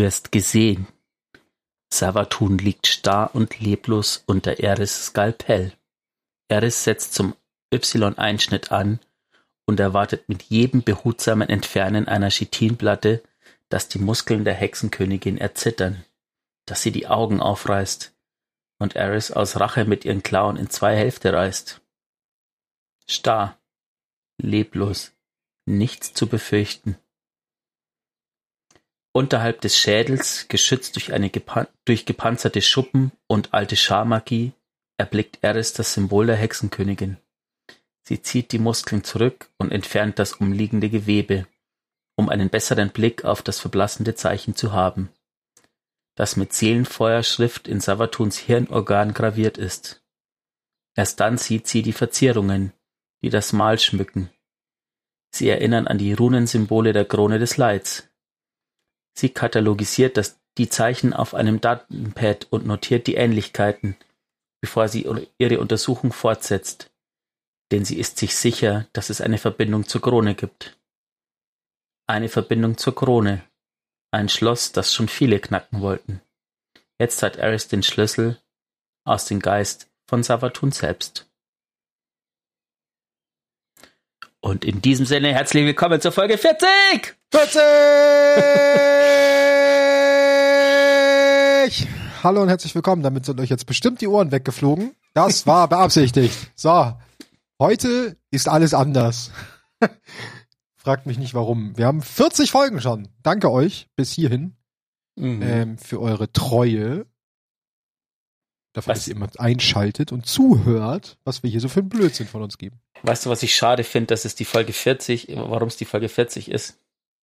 wirst gesehen. Savatun liegt starr und leblos unter Eris Skalpell. Eris setzt zum Y-Einschnitt an und erwartet mit jedem behutsamen Entfernen einer Chitinplatte, dass die Muskeln der Hexenkönigin erzittern, dass sie die Augen aufreißt und Eris aus Rache mit ihren Klauen in zwei Hälfte reißt. Starr, leblos, nichts zu befürchten. Unterhalb des Schädels, geschützt durch gepanzerte Schuppen und alte Scharmagie, erblickt Eris das Symbol der Hexenkönigin. Sie zieht die Muskeln zurück und entfernt das umliegende Gewebe, um einen besseren Blick auf das verblassende Zeichen zu haben, das mit Seelenfeuerschrift in Savatuns Hirnorgan graviert ist. Erst dann sieht sie die Verzierungen, die das Mal schmücken. Sie erinnern an die Runensymbole der Krone des Leids. Sie katalogisiert die Zeichen auf einem Datenpad und notiert die Ähnlichkeiten, bevor sie ihre Untersuchung fortsetzt, denn sie ist sich sicher, dass es eine Verbindung zur Krone gibt. Eine Verbindung zur Krone, ein Schloss, das schon viele knacken wollten. Jetzt hat Eris den Schlüssel aus dem Geist von Savatun selbst. Und in diesem Sinne herzlich willkommen zur Folge 40! 40! Hallo und herzlich willkommen. Damit sind euch jetzt bestimmt die Ohren weggeflogen. Das war beabsichtigt. So, heute ist alles anders. Fragt mich nicht warum. Wir haben 40 Folgen schon. Danke euch bis hierhin mhm. ähm, für eure Treue. Dafür, was? dass ihr immer einschaltet und zuhört, was wir hier so für einen Blödsinn von uns geben. Weißt du, was ich schade finde, dass es die Folge 40, warum es die Folge 40 ist?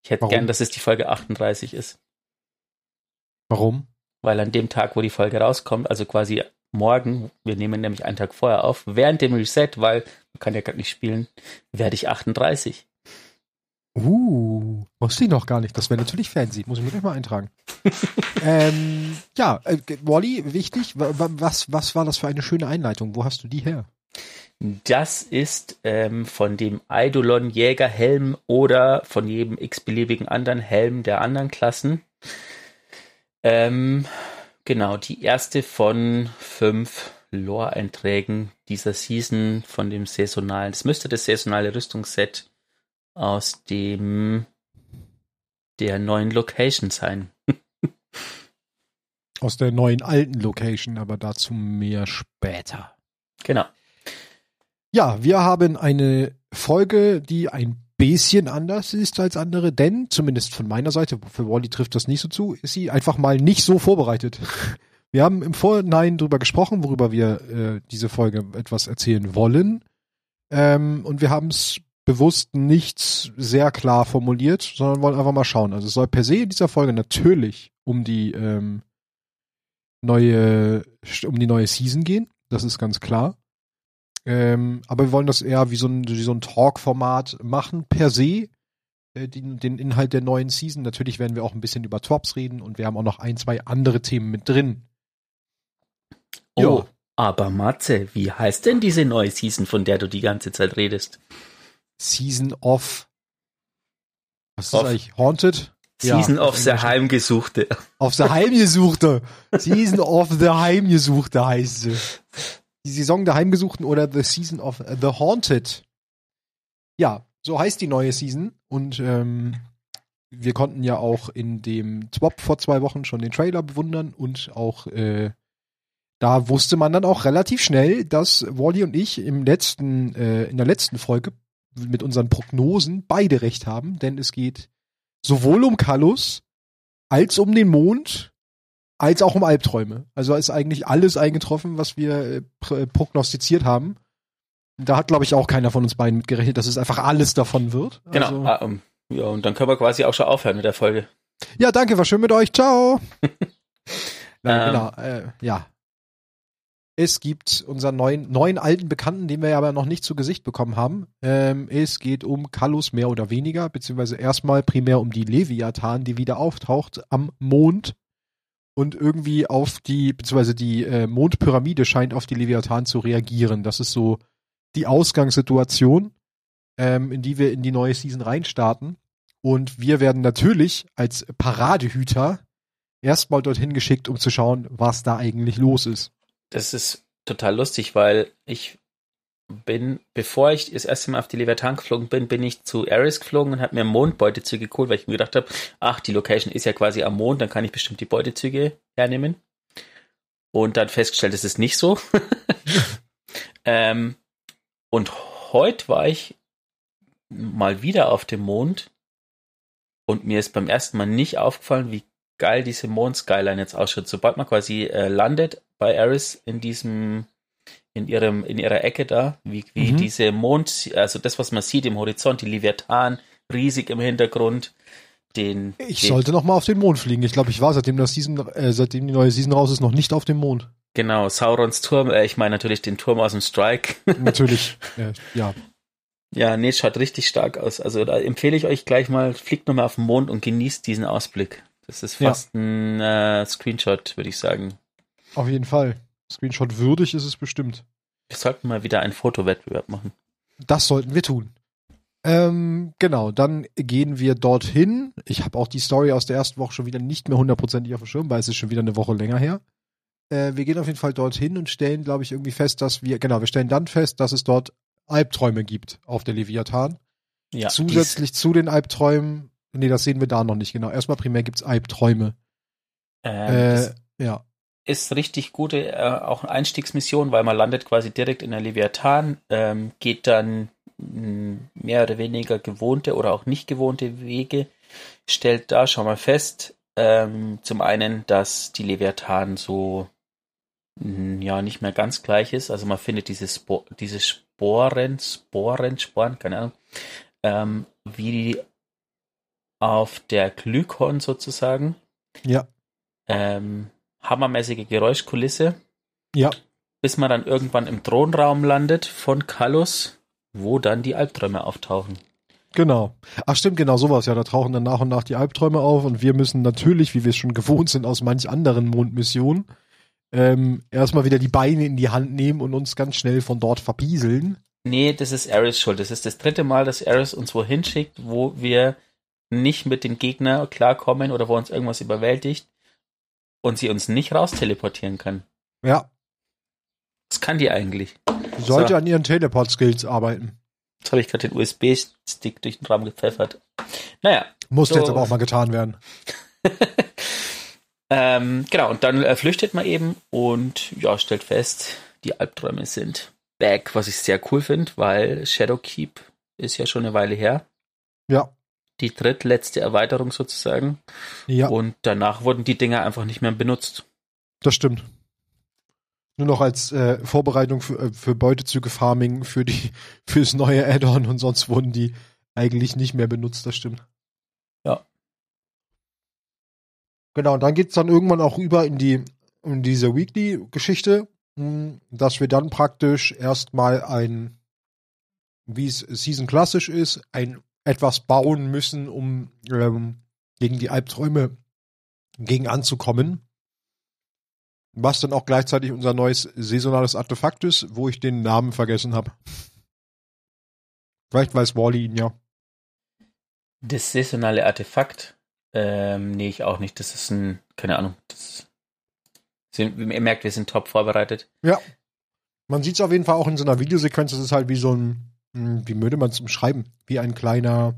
Ich hätte warum? gern, dass es die Folge 38 ist. Warum? Weil an dem Tag, wo die Folge rauskommt, also quasi morgen, wir nehmen nämlich einen Tag vorher auf, während dem Reset, weil man kann ja gerade nicht spielen, werde ich 38. Uh, wusste ich noch gar nicht. Das wäre natürlich fancy. Muss ich mir gleich mal eintragen. ähm, ja, äh, Wally, wichtig. Was, was war das für eine schöne Einleitung? Wo hast du die her? Das ist ähm, von dem Eidolon Jägerhelm oder von jedem x-beliebigen anderen Helm der anderen Klassen. Ähm, genau, die erste von fünf Lore-Einträgen dieser Season von dem saisonalen, das müsste das saisonale Rüstungsset aus dem der neuen Location sein. aus der neuen alten Location, aber dazu mehr später. Genau. Ja, wir haben eine Folge, die ein bisschen anders ist als andere, denn zumindest von meiner Seite, für Wally trifft das nicht so zu, ist sie einfach mal nicht so vorbereitet. Wir haben im Vorhinein darüber gesprochen, worüber wir äh, diese Folge etwas erzählen wollen. Ähm, und wir haben es bewusst nichts sehr klar formuliert, sondern wollen einfach mal schauen. Also es soll per se in dieser Folge natürlich um die ähm, neue, um die neue Season gehen. Das ist ganz klar. Ähm, aber wir wollen das eher wie so ein, wie so ein Talk-Format machen, per se. Äh, den, den Inhalt der neuen Season. Natürlich werden wir auch ein bisschen über Tops reden und wir haben auch noch ein, zwei andere Themen mit drin. Oh, ja. aber Matze, wie heißt denn diese neue Season, von der du die ganze Zeit redest? Season of. Was ist das eigentlich? Haunted? Season ja, of the Heimgesuchte. Of the Heimgesuchte. Season of the Heimgesuchte heißt sie. Die Saison der Heimgesuchten oder The Season of the Haunted. Ja, so heißt die neue Season. Und ähm, wir konnten ja auch in dem Swap vor zwei Wochen schon den Trailer bewundern und auch äh, da wusste man dann auch relativ schnell, dass Wally und ich im letzten, äh, in der letzten Folge mit unseren Prognosen beide recht haben, denn es geht sowohl um Kallus als um den Mond als auch um Albträume. Also ist eigentlich alles eingetroffen, was wir äh, äh prognostiziert haben. Da hat, glaube ich, auch keiner von uns beiden mitgerechnet, dass es einfach alles davon wird. Genau. Also, ah, um, ja, und dann können wir quasi auch schon aufhören mit der Folge. Ja, danke, war schön mit euch. Ciao. Nein, ähm, genau, äh, ja. Es gibt unseren neuen, neuen alten Bekannten, den wir aber noch nicht zu Gesicht bekommen haben. Ähm, es geht um Kallus mehr oder weniger, beziehungsweise erstmal primär um die Leviathan, die wieder auftaucht am Mond und irgendwie auf die, beziehungsweise die äh, Mondpyramide scheint auf die Leviathan zu reagieren. Das ist so die Ausgangssituation, ähm, in die wir in die neue Season reinstarten. Und wir werden natürlich als Paradehüter erstmal dorthin geschickt, um zu schauen, was da eigentlich los ist. Das ist total lustig, weil ich bin, bevor ich das erste Mal auf die Leviathan geflogen bin, bin ich zu Ares geflogen und habe mir Mondbeutezüge geholt, weil ich mir gedacht habe, ach, die Location ist ja quasi am Mond, dann kann ich bestimmt die Beutezüge hernehmen. Und dann festgestellt, es ist nicht so. ähm, und heute war ich mal wieder auf dem Mond und mir ist beim ersten Mal nicht aufgefallen, wie geil diese Mond-Skyline jetzt ausschaut. Sobald man quasi äh, landet bei Ares in diesem in ihrem, in ihrer Ecke da, wie, wie mhm. diese Mond, also das, was man sieht im Horizont, die Leviathan, riesig im Hintergrund. Den, ich den, sollte noch mal auf den Mond fliegen. Ich glaube, ich war seitdem das Season, äh, seitdem die neue Season raus ist, noch nicht auf dem Mond. Genau, Saurons Turm, äh, ich meine natürlich den Turm aus dem Strike. natürlich, äh, ja. Ja, nee, schaut richtig stark aus. Also da empfehle ich euch gleich mal, fliegt nochmal auf den Mond und genießt diesen Ausblick. Das ist fast ja. ein äh, Screenshot, würde ich sagen. Auf jeden Fall. Screenshot würdig ist es bestimmt. Wir sollten mal wieder einen Fotowettbewerb machen. Das sollten wir tun. Ähm, genau, dann gehen wir dorthin. Ich habe auch die Story aus der ersten Woche schon wieder nicht mehr hundertprozentig auf dem Schirm, weil es ist schon wieder eine Woche länger her. Äh, wir gehen auf jeden Fall dorthin und stellen, glaube ich, irgendwie fest, dass wir, genau, wir stellen dann fest, dass es dort Albträume gibt auf der Leviathan. Ja, Zusätzlich zu den Albträumen, nee, das sehen wir da noch nicht genau. Erstmal primär gibt's Albträume. Ähm, äh, ja ist richtig gute äh, auch eine Einstiegsmission, weil man landet quasi direkt in der Leviathan, ähm, geht dann mh, mehr oder weniger gewohnte oder auch nicht gewohnte Wege, stellt da schon mal fest, ähm, zum einen, dass die Leviathan so mh, ja nicht mehr ganz gleich ist, also man findet diese, Spor diese Sporen, Sporen, Sporen, keine Ahnung, ähm, wie auf der Glykon sozusagen. Ja. Ähm, hammermäßige Geräuschkulisse. Ja. Bis man dann irgendwann im Thronraum landet von Kallus, wo dann die Albträume auftauchen. Genau. Ach stimmt, genau sowas. Ja, da tauchen dann nach und nach die Albträume auf und wir müssen natürlich, wie wir es schon gewohnt sind aus manch anderen Mondmissionen, ähm, erstmal wieder die Beine in die Hand nehmen und uns ganz schnell von dort verpieseln. Nee, das ist Ares schuld. Das ist das dritte Mal, dass Ares uns wohin schickt, wo wir nicht mit den Gegnern klarkommen oder wo uns irgendwas überwältigt und sie uns nicht raus teleportieren kann. Ja. Was kann die eigentlich? Sie sollte so. an ihren Teleport-Skills arbeiten. Jetzt habe ich gerade den USB-Stick durch den Raum gepfeffert. Naja. Musste so. jetzt aber auch mal getan werden. ähm, genau, und dann äh, flüchtet man eben und ja, stellt fest, die Albträume sind back, was ich sehr cool finde, weil Shadowkeep ist ja schon eine Weile her. Ja die drittletzte Erweiterung sozusagen. Ja. Und danach wurden die Dinger einfach nicht mehr benutzt. Das stimmt. Nur noch als äh, Vorbereitung für, äh, für Beutezüge-Farming für die fürs neue Add-on und sonst wurden die eigentlich nicht mehr benutzt, das stimmt. Ja. Genau, und dann geht's dann irgendwann auch über in die in diese Weekly-Geschichte, hm, dass wir dann praktisch erstmal ein, wie es Season klassisch ist, ein etwas bauen müssen, um ähm, gegen die Albträume gegen anzukommen. Was dann auch gleichzeitig unser neues saisonales Artefakt ist, wo ich den Namen vergessen habe. Vielleicht weiß Wally ihn ja. Das saisonale Artefakt? Ähm, nee, ich auch nicht. Das ist ein, keine Ahnung. Das, ihr merkt, wir sind top vorbereitet. Ja. Man sieht es auf jeden Fall auch in so einer Videosequenz. Das ist halt wie so ein wie würde man es umschreiben? Wie ein kleiner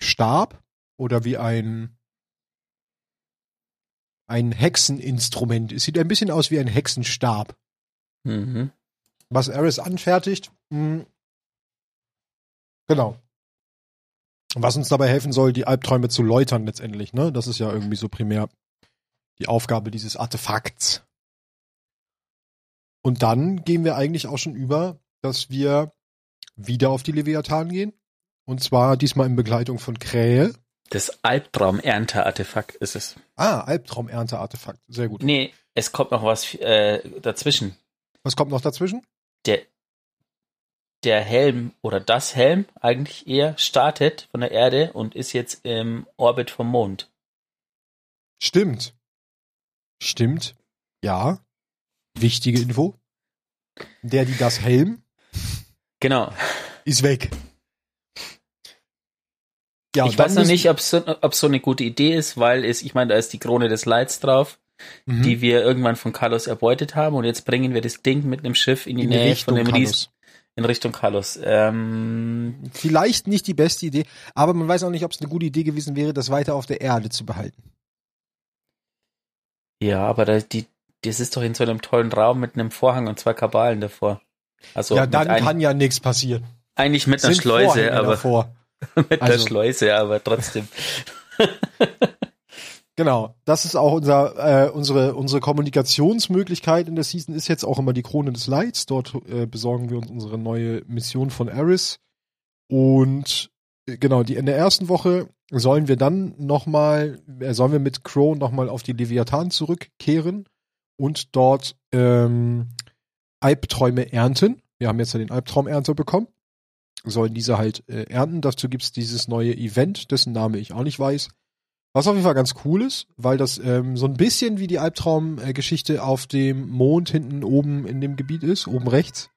Stab oder wie ein ein Hexeninstrument. Es sieht ein bisschen aus wie ein Hexenstab. Mhm. Was Ares anfertigt. Mh, hm, genau. Was uns dabei helfen soll, die Albträume zu läutern letztendlich. Ne? Das ist ja irgendwie so primär die Aufgabe dieses Artefakts. Und dann gehen wir eigentlich auch schon über, dass wir wieder auf die Leviathan gehen. Und zwar diesmal in Begleitung von Krähe. Das Albtraum-Ernte-Artefakt ist es. Ah, Albtraum-Ernte-Artefakt. Sehr gut. Nee, es kommt noch was äh, dazwischen. Was kommt noch dazwischen? Der, der Helm oder das Helm eigentlich eher startet von der Erde und ist jetzt im Orbit vom Mond. Stimmt. Stimmt. Ja. Wichtige Info. Der, die das Helm Genau. Ist weg. Ja, ich weiß noch nicht, ob so, so eine gute Idee ist, weil es, ich meine, da ist die Krone des Lights drauf, mhm. die wir irgendwann von Carlos erbeutet haben und jetzt bringen wir das Ding mit einem Schiff in die in Nähe Richtung von dem Ries in Richtung Carlos. Ähm, Vielleicht nicht die beste Idee, aber man weiß auch nicht, ob es eine gute Idee gewesen wäre, das weiter auf der Erde zu behalten. Ja, aber da, die, das ist doch in so einem tollen Raum mit einem Vorhang und zwei Kabalen davor. Also ja, dann ein, kann ja nichts passieren. Eigentlich mit einer Schleuse, aber mit also, der Schleuse, aber trotzdem. Genau, das ist auch unser, äh, unsere, unsere Kommunikationsmöglichkeit in der Season ist jetzt auch immer die Krone des Lights. Dort äh, besorgen wir uns unsere neue Mission von Eris. Und äh, genau, die in der ersten Woche sollen wir dann nochmal, äh, sollen wir mit Crow nochmal auf die Leviathan zurückkehren und dort ähm, Albträume ernten. Wir haben jetzt ja den Albtraumernter bekommen. Sollen diese halt äh, ernten. Dazu gibt's dieses neue Event, dessen Name ich auch nicht weiß. Was auf jeden Fall ganz cool ist, weil das ähm, so ein bisschen wie die Albtraumgeschichte auf dem Mond hinten oben in dem Gebiet ist, oben rechts.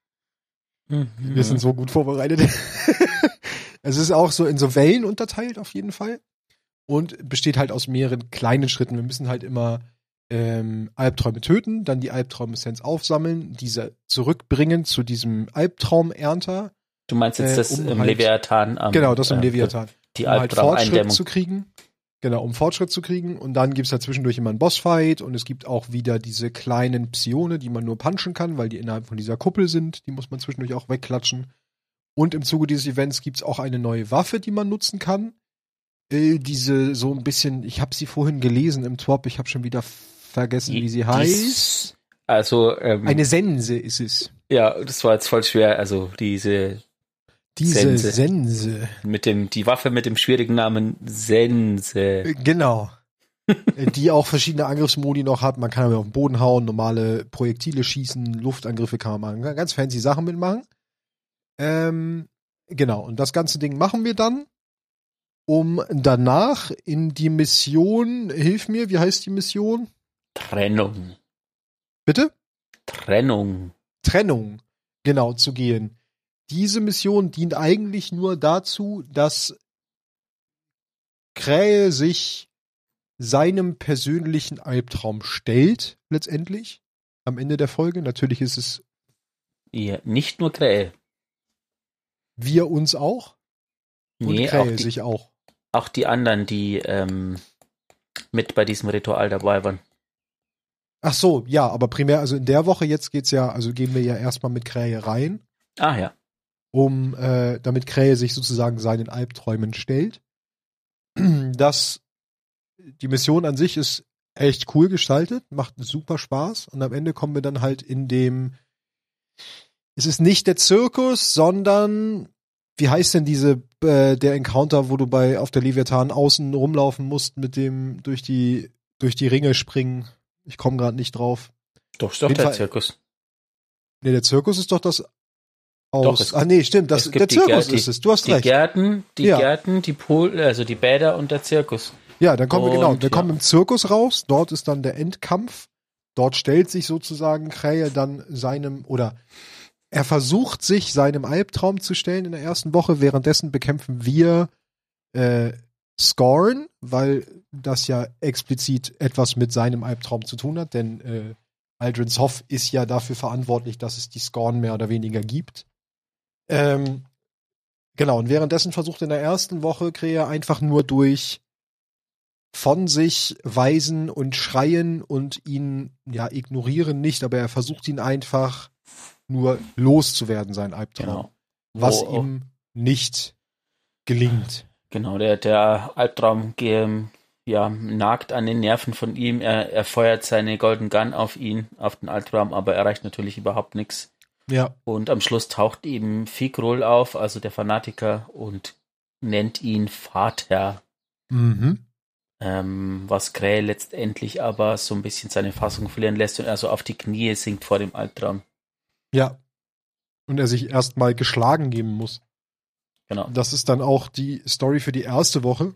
Mhm. Wir sind so gut vorbereitet. es ist auch so in so Wellen unterteilt auf jeden Fall und besteht halt aus mehreren kleinen Schritten. Wir müssen halt immer ähm, Albträume töten, dann die Albtraum-Essenz aufsammeln, diese zurückbringen zu diesem Albtraumernter. Du meinst jetzt äh, das um im halt, Leviathan am, Genau, das im äh, Leviathan. Die um halt Fortschritt zu kriegen. Genau, um Fortschritt zu kriegen. Und dann gibt's da zwischendurch immer einen Bossfight und es gibt auch wieder diese kleinen Psione, die man nur punchen kann, weil die innerhalb von dieser Kuppel sind. Die muss man zwischendurch auch wegklatschen. Und im Zuge dieses Events gibt's auch eine neue Waffe, die man nutzen kann. Äh, diese so ein bisschen, ich habe sie vorhin gelesen im Twop, ich habe schon wieder vergessen, wie sie heißt. Also ähm, eine Sense ist es. Ja, das war jetzt voll schwer. Also diese diese Sense. Sense. Mit dem, die Waffe mit dem schwierigen Namen Sense. Genau. die auch verschiedene Angriffsmodi noch hat. Man kann aber auf den Boden hauen, normale Projektile schießen, Luftangriffe kann man machen. Ganz fancy Sachen mitmachen. Ähm, genau. Und das ganze Ding machen wir dann, um danach in die Mission, hilf mir, wie heißt die Mission? Trennung. Bitte? Trennung. Trennung. Genau, zu gehen diese Mission dient eigentlich nur dazu, dass Krähe sich seinem persönlichen Albtraum stellt, letztendlich, am Ende der Folge. Natürlich ist es. Ja, nicht nur Krähe. Wir uns auch? Und nee, Krähe auch die, sich auch. Auch die anderen, die ähm, mit bei diesem Ritual dabei waren. Ach so, ja, aber primär, also in der Woche jetzt geht's ja, also gehen wir ja erstmal mit Krähe rein. Ah ja um äh, damit Krähe sich sozusagen seinen Albträumen stellt. Das die Mission an sich ist echt cool gestaltet, macht super Spaß und am Ende kommen wir dann halt in dem es ist nicht der Zirkus, sondern wie heißt denn diese äh, der Encounter, wo du bei auf der Leviathan außen rumlaufen musst mit dem durch die durch die Ringe springen. Ich komme gerade nicht drauf. Doch, ist doch der Fall, Zirkus. Nee, der Zirkus ist doch das aus. Doch, ah nee, stimmt, das, der Zirkus die, ist es. Du hast die recht. Gärten, die ja. Gärten, die Pool, also die Bäder und der Zirkus. Ja, dann kommen und, wir genau, wir ja. kommen im Zirkus raus. Dort ist dann der Endkampf. Dort stellt sich sozusagen Krähe dann seinem oder er versucht sich seinem Albtraum zu stellen in der ersten Woche. Währenddessen bekämpfen wir äh, Scorn, weil das ja explizit etwas mit seinem Albtraum zu tun hat, denn äh, Aldrin's Hoff ist ja dafür verantwortlich, dass es die Scorn mehr oder weniger gibt. Ähm, genau, und währenddessen versucht in der ersten Woche Krea einfach nur durch von sich weisen und schreien und ihn, ja, ignorieren nicht, aber er versucht ihn einfach nur loszuwerden, sein Albtraum. Genau. Was oh, oh. ihm nicht gelingt. Genau, der, der Albtraum ja, nagt an den Nerven von ihm. Er, er feuert seine Golden Gun auf ihn, auf den Albtraum, aber erreicht natürlich überhaupt nichts. Ja. Und am Schluss taucht eben Figrol auf, also der Fanatiker, und nennt ihn Vater. Mhm. Ähm, was Krähe letztendlich aber so ein bisschen seine Fassung verlieren lässt und er so auf die Knie sinkt vor dem Albtraum. Ja. Und er sich erstmal geschlagen geben muss. Genau. Das ist dann auch die Story für die erste Woche.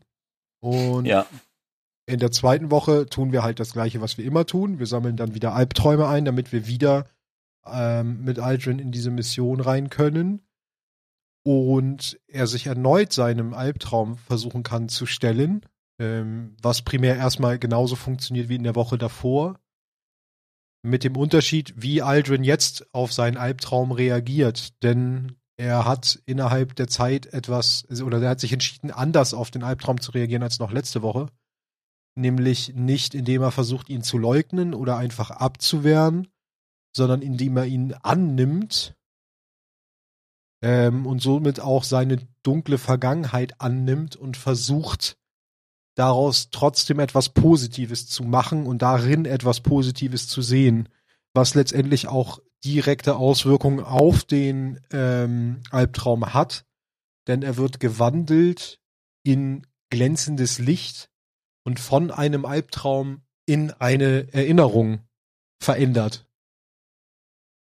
Und ja. in der zweiten Woche tun wir halt das gleiche, was wir immer tun. Wir sammeln dann wieder Albträume ein, damit wir wieder ähm, mit Aldrin in diese Mission rein können. und er sich erneut seinem Albtraum versuchen kann zu stellen, ähm, was primär erstmal genauso funktioniert wie in der Woche davor. Mit dem Unterschied, wie Aldrin jetzt auf seinen Albtraum reagiert. Denn er hat innerhalb der Zeit etwas, oder er hat sich entschieden, anders auf den Albtraum zu reagieren als noch letzte Woche. Nämlich nicht, indem er versucht, ihn zu leugnen oder einfach abzuwehren, sondern indem er ihn annimmt ähm, und somit auch seine dunkle Vergangenheit annimmt und versucht, daraus trotzdem etwas Positives zu machen und darin etwas Positives zu sehen, was letztendlich auch direkte Auswirkungen auf den ähm, Albtraum hat, denn er wird gewandelt in glänzendes Licht und von einem Albtraum in eine Erinnerung verändert.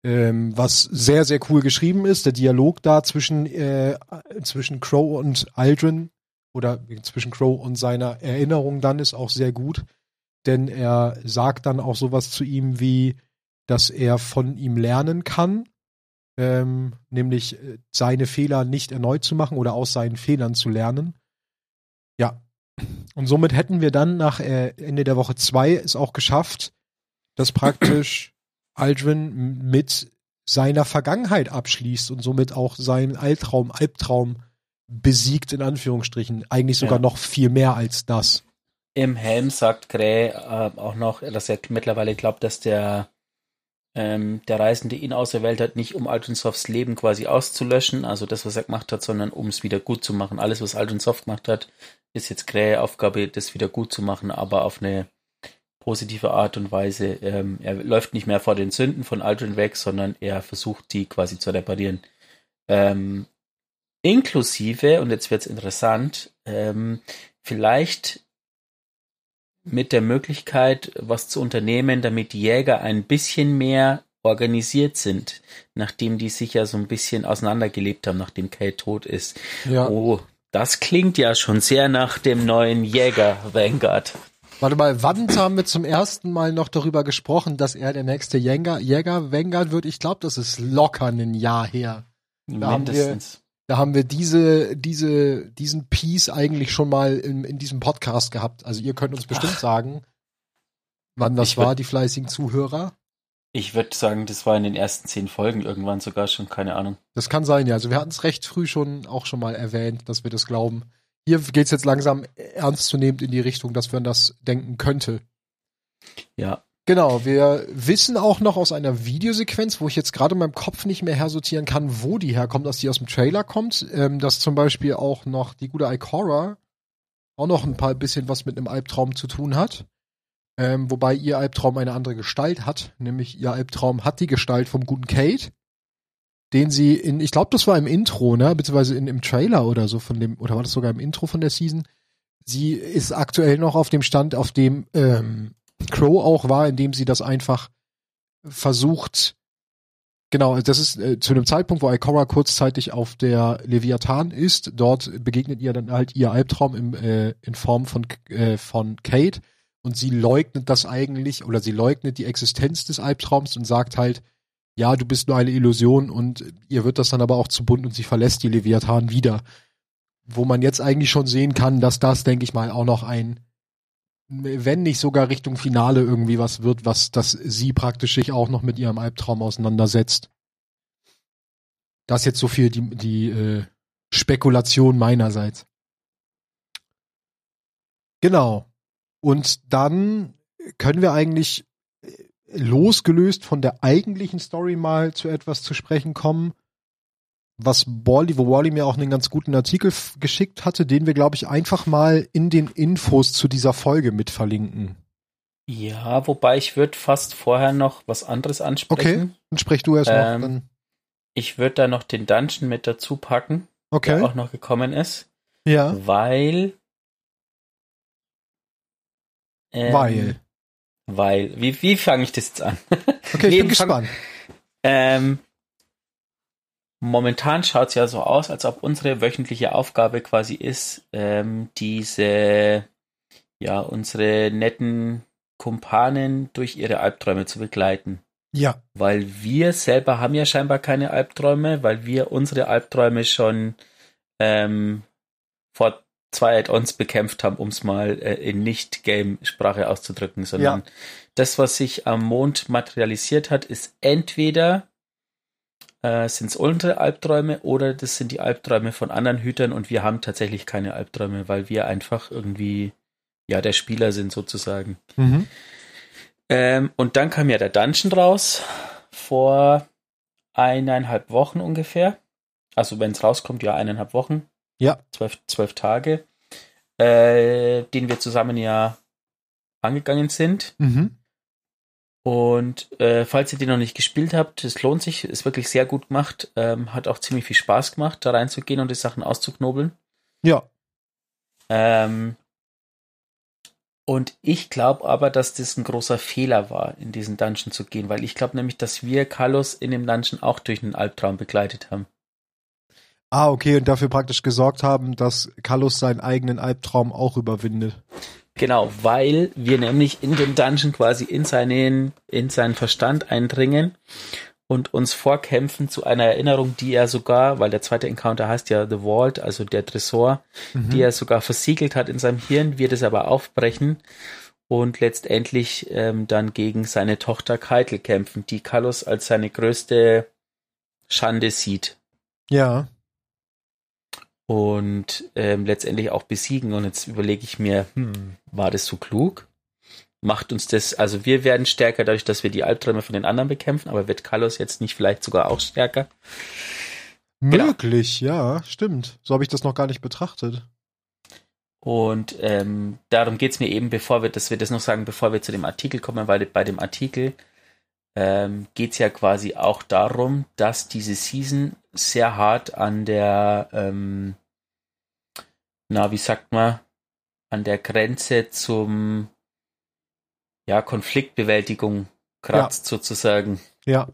Ähm, was sehr, sehr cool geschrieben ist. Der Dialog da zwischen, äh, zwischen Crow und Aldrin oder zwischen Crow und seiner Erinnerung dann ist auch sehr gut, denn er sagt dann auch sowas zu ihm wie, dass er von ihm lernen kann, ähm, nämlich äh, seine Fehler nicht erneut zu machen oder aus seinen Fehlern zu lernen. Ja. Und somit hätten wir dann nach äh, Ende der Woche zwei es auch geschafft, dass praktisch Aldrin mit seiner Vergangenheit abschließt und somit auch seinen Albtraum, Albtraum besiegt, in Anführungsstrichen. Eigentlich sogar ja. noch viel mehr als das. Im Helm sagt Gray äh, auch noch, dass er mittlerweile glaubt, dass der, ähm, der Reisende ihn auserwählt hat, nicht um Aldrinsofts Leben quasi auszulöschen, also das, was er gemacht hat, sondern um es wieder gut zu machen. Alles, was Aldrinsoft gemacht hat, ist jetzt Gray Aufgabe, das wieder gut zu machen, aber auf eine positive Art und Weise. Ähm, er läuft nicht mehr vor den Sünden von Aldrin weg, sondern er versucht, die quasi zu reparieren. Ähm, Inklusive, und jetzt wird es interessant, ähm, vielleicht mit der Möglichkeit, was zu unternehmen, damit die Jäger ein bisschen mehr organisiert sind, nachdem die sich ja so ein bisschen auseinandergelebt haben, nachdem Kate tot ist. Ja. Oh, das klingt ja schon sehr nach dem neuen Jäger Vanguard. Warte mal, wann haben wir zum ersten Mal noch darüber gesprochen, dass er der nächste Jäger, Jäger Vanguard wird? Ich glaube, das ist locker ein Jahr her. Da Mindestens. Da haben wir diese, diese, diesen Piece eigentlich schon mal in, in diesem Podcast gehabt. Also ihr könnt uns bestimmt Ach. sagen, wann das war, die fleißigen Zuhörer. Ich würde sagen, das war in den ersten zehn Folgen irgendwann sogar schon, keine Ahnung. Das kann sein, ja. Also wir hatten es recht früh schon auch schon mal erwähnt, dass wir das glauben. Hier geht's jetzt langsam ernstzunehmend in die Richtung, dass man das denken könnte. Ja, Genau, wir wissen auch noch aus einer Videosequenz, wo ich jetzt gerade in meinem Kopf nicht mehr hersortieren kann, wo die herkommt, dass die aus dem Trailer kommt, ähm, dass zum Beispiel auch noch die gute Ikora auch noch ein paar bisschen was mit einem Albtraum zu tun hat. Ähm, wobei ihr Albtraum eine andere Gestalt hat, nämlich ihr Albtraum hat die Gestalt vom guten Kate, den sie in, ich glaube, das war im Intro, ne, beziehungsweise in, im Trailer oder so von dem, oder war das sogar im Intro von der Season? Sie ist aktuell noch auf dem Stand, auf dem ähm, Crow auch war, indem sie das einfach versucht, genau, das ist äh, zu einem Zeitpunkt, wo Ikora kurzzeitig auf der Leviathan ist, dort begegnet ihr dann halt ihr Albtraum im, äh, in Form von, äh, von Kate und sie leugnet das eigentlich oder sie leugnet die Existenz des Albtraums und sagt halt, ja, du bist nur eine Illusion und ihr wird das dann aber auch zu bunt und sie verlässt die Leviathan wieder. Wo man jetzt eigentlich schon sehen kann, dass das, denke ich mal, auch noch ein wenn nicht sogar Richtung Finale irgendwie was wird, was das sie praktisch sich auch noch mit ihrem Albtraum auseinandersetzt. Das jetzt so viel die, die äh, Spekulation meinerseits. Genau. Und dann können wir eigentlich äh, losgelöst von der eigentlichen Story mal zu etwas zu sprechen kommen, was Wally, wo Wally mir auch einen ganz guten Artikel geschickt hatte, den wir, glaube ich, einfach mal in den Infos zu dieser Folge mit verlinken. Ja, wobei ich würde fast vorher noch was anderes ansprechen. Okay, dann sprech du erst ähm, noch. Dann. Ich würde da noch den Dungeon mit dazu packen, okay. der auch noch gekommen ist. Ja. Weil. Ähm, weil. Weil. Wie, wie fange ich das jetzt an? Okay, ich bin gespannt. Ähm, Momentan schaut es ja so aus, als ob unsere wöchentliche Aufgabe quasi ist, ähm, diese, ja, unsere netten Kumpanen durch ihre Albträume zu begleiten. Ja. Weil wir selber haben ja scheinbar keine Albträume, weil wir unsere Albträume schon ähm, vor zwei Add-ons bekämpft haben, um es mal äh, in Nicht-Game-Sprache auszudrücken, sondern Ja. das, was sich am Mond materialisiert hat, ist entweder äh, sind es unsere Albträume oder das sind die Albträume von anderen Hütern und wir haben tatsächlich keine Albträume, weil wir einfach irgendwie ja der Spieler sind sozusagen. Mhm. Ähm, und dann kam ja der Dungeon raus vor eineinhalb Wochen ungefähr. Also wenn es rauskommt, ja eineinhalb Wochen, Ja. zwölf, zwölf Tage, äh, den wir zusammen ja angegangen sind. Mhm. Und äh, falls ihr den noch nicht gespielt habt, es lohnt sich, ist wirklich sehr gut gemacht, ähm, hat auch ziemlich viel Spaß gemacht, da reinzugehen und die Sachen auszuknobeln. Ja. Ähm, und ich glaube aber, dass das ein großer Fehler war, in diesen Dungeon zu gehen, weil ich glaube nämlich, dass wir Carlos in dem Dungeon auch durch einen Albtraum begleitet haben. Ah, okay, und dafür praktisch gesorgt haben, dass Kallus seinen eigenen Albtraum auch überwindet. Genau, weil wir nämlich in den Dungeon quasi in seinen, in seinen Verstand eindringen und uns vorkämpfen zu einer Erinnerung, die er sogar, weil der zweite Encounter heißt ja The Vault, also der Tresor, Mhm. die er sogar versiegelt hat in seinem Hirn, wird es aber aufbrechen und letztendlich ähm, dann gegen seine Tochter Keitel kämpfen, die Carlos als seine größte Schande sieht Ja. Und ähm, letztendlich auch besiegen. Und jetzt überlege ich mir, hm, war das so klug? Macht uns das, also wir werden stärker dadurch, dass wir die Albträume von den anderen bekämpfen, aber wird Carlos jetzt nicht vielleicht sogar auch stärker? Genau. Möglich, ja, stimmt. So habe ich das noch gar nicht betrachtet. Und ähm, darum geht's mir eben, bevor wir, dass wir das noch sagen, bevor wir zu dem Artikel kommen, weil bei dem Artikel ähm, geht's ja quasi auch darum, dass diese Season sehr hart an der, ähm, na, wie sagt man, an der Grenze zum, ja, Konfliktbewältigung kratzt sozusagen Ja.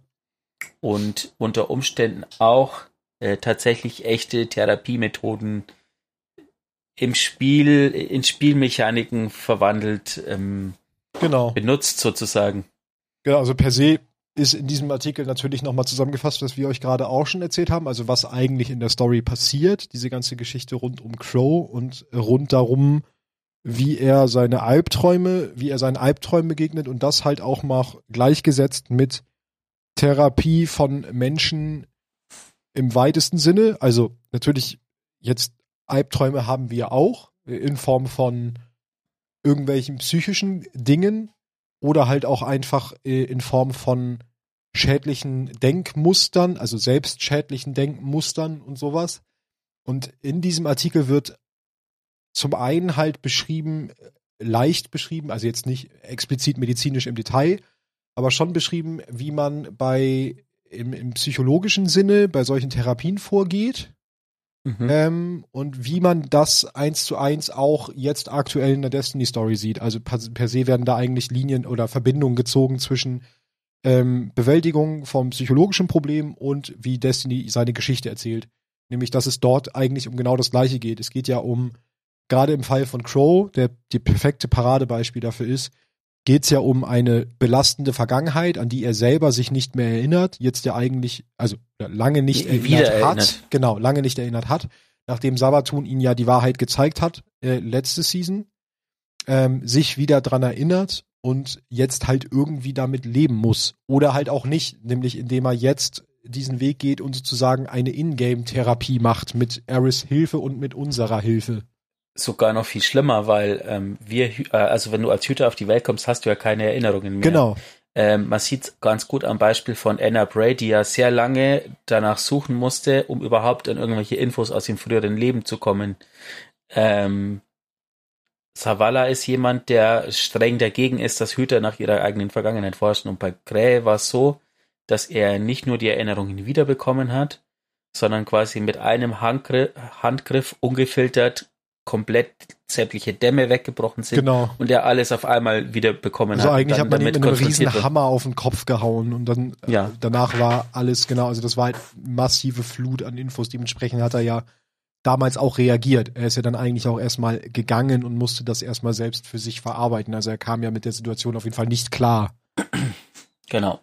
und unter Umständen auch äh, tatsächlich echte Therapiemethoden im Spiel, in Spielmechaniken verwandelt, ähm, Genau. benutzt sozusagen. Genau, also per se ist in diesem Artikel natürlich nochmal zusammengefasst, was wir euch gerade auch schon erzählt haben, also was eigentlich in der Story passiert, diese ganze Geschichte rund um Crow und rund darum, wie er seine Albträume, wie er seinen Albträumen begegnet und das halt auch mal gleichgesetzt mit Therapie von Menschen im weitesten Sinne. Also natürlich jetzt Albträume haben wir auch in Form von irgendwelchen psychischen Dingen oder halt auch einfach äh, in Form von schädlichen Denkmustern, also selbstschädlichen Denkmustern und sowas. Und in diesem Artikel wird zum einen halt beschrieben, äh, leicht beschrieben, also jetzt nicht explizit medizinisch im Detail, aber schon beschrieben, wie man bei im, im psychologischen Sinne bei solchen Therapien vorgeht Mhm. ähm, und wie man das eins zu eins auch jetzt aktuell in der Destiny Story sieht. Also per, per se werden da eigentlich Linien oder Verbindungen gezogen zwischen ähm, Bewältigung vom psychologischen Problem und wie Destiny seine Geschichte erzählt. Nämlich, dass es dort eigentlich um genau das Gleiche geht. Es geht ja um, gerade im Fall von Crow, der die perfekte Paradebeispiel dafür ist, geht es ja um eine belastende Vergangenheit, an die er selber sich nicht mehr erinnert, jetzt ja eigentlich, also lange nicht erinnert wieder hat. erinnert. Genau, lange nicht erinnert hat, nachdem Sabatun ihn ja die Wahrheit gezeigt hat, äh, letzte Season, ähm, sich wieder dran erinnert und jetzt halt irgendwie damit leben muss. Oder halt auch nicht, nämlich indem er jetzt diesen Weg geht und sozusagen eine Ingame-Therapie macht mit Eris Hilfe und mit unserer Hilfe. Sogar noch viel schlimmer, weil ähm, wir, äh, also wenn du als Hüter auf die Welt kommst, hast du ja keine Erinnerungen mehr. Genau. Ähm, man sieht ganz gut am Beispiel von Anna Bray, die ja sehr lange danach suchen musste, um überhaupt an irgendwelche Infos aus dem früheren Leben zu kommen. Ähm, Savala ist jemand, der streng dagegen ist, dass Hüter nach ihrer eigenen Vergangenheit forschen. Und bei Gray war es so, dass er nicht nur die Erinnerungen wiederbekommen hat, sondern quasi mit einem Handgriff, Handgriff ungefiltert komplett sämtliche Dämme weggebrochen sind Genau. und er alles auf einmal wieder bekommen Also hat. und eigentlich hat man ihm einem riesen. Hammer auf den Kopf gehauen und dann äh, Ja. danach war alles genau, also das war halt massive Flut an Infos. Dementsprechend hat er ja damals auch reagiert. Er ist ja dann eigentlich auch erstmal gegangen und musste das erstmal selbst für sich verarbeiten. Also er kam ja mit der Situation auf jeden Fall nicht klar. Genau.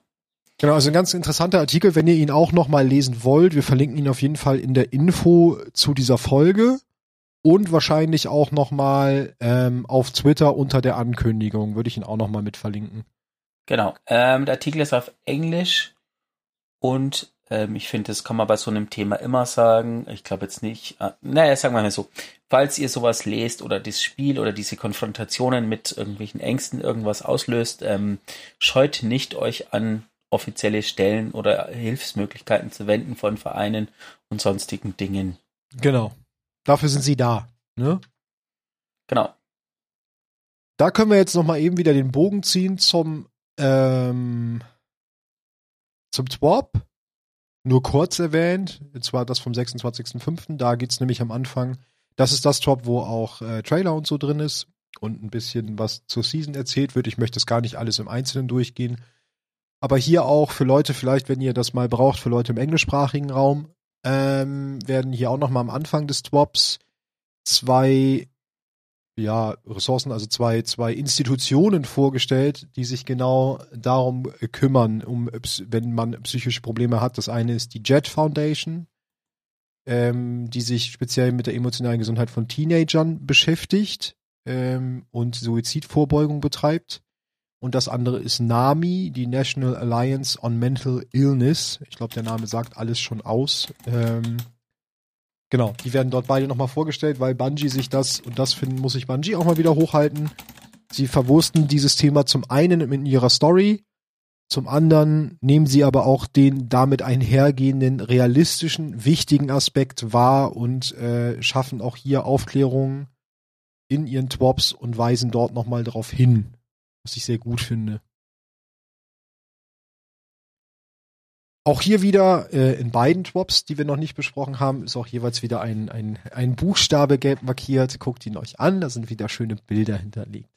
Genau, also ein ganz interessanter Artikel, wenn ihr ihn auch nochmal lesen wollt. Wir verlinken ihn auf jeden Fall in der Info zu dieser Folge und wahrscheinlich auch nochmal ähm, auf Twitter unter der Ankündigung. Würde ich ihn auch nochmal mit verlinken. Genau. Ähm, der Artikel ist auf Englisch und ähm, ich finde, das kann man bei so einem Thema immer sagen. Ich glaube jetzt nicht. Äh, naja, sagen wir mal so. Falls ihr sowas lest oder das Spiel oder diese Konfrontationen mit irgendwelchen Ängsten irgendwas auslöst, ähm, scheut nicht euch an offizielle Stellen oder Hilfsmöglichkeiten zu wenden von Vereinen und sonstigen Dingen. Genau. Dafür sind sie da. Ne? Genau. Da können wir jetzt noch mal eben wieder den Bogen ziehen zum ähm, zum Twop. Nur kurz erwähnt, und zwar das vom 26.05. Da geht's nämlich am Anfang. Das ist das Twop, wo auch äh, Trailer und so drin ist und ein bisschen was zur Season erzählt wird. Ich möchte das gar nicht alles im Einzelnen durchgehen. Aber hier auch für Leute, vielleicht, wenn ihr das mal braucht, für Leute im englischsprachigen Raum, ähm, werden hier auch noch mal am Anfang des Twops zwei ja, Ressourcen, also zwei, zwei Institutionen vorgestellt, die sich genau darum kümmern, um, wenn man psychische Probleme hat. Das eine ist die Jet Foundation, ähm, die sich speziell mit der emotionalen Gesundheit von Teenagern beschäftigt ähm, und Suizidvorbeugung betreibt. Und das andere ist NAMI, die National Alliance on Mental Illness. Ich glaube, der Name sagt alles schon aus. Ähm, genau, die werden dort beide nochmal vorgestellt, weil Bungie sich das, und das finden, muss ich Bungie auch mal wieder hochhalten. Sie verwursten dieses Thema zum einen in ihrer Story, zum anderen nehmen sie aber auch den damit einhergehenden realistischen, wichtigen Aspekt wahr und äh, schaffen auch hier Aufklärungen in ihren Twops und weisen dort nochmal darauf hin was ich sehr gut finde. Auch hier wieder äh, in beiden Twops, die wir noch nicht besprochen haben, ist auch jeweils wieder ein, ein, ein Buchstabe gelb markiert. Guckt ihn euch an, da sind wieder schöne Bilder hinterlegt.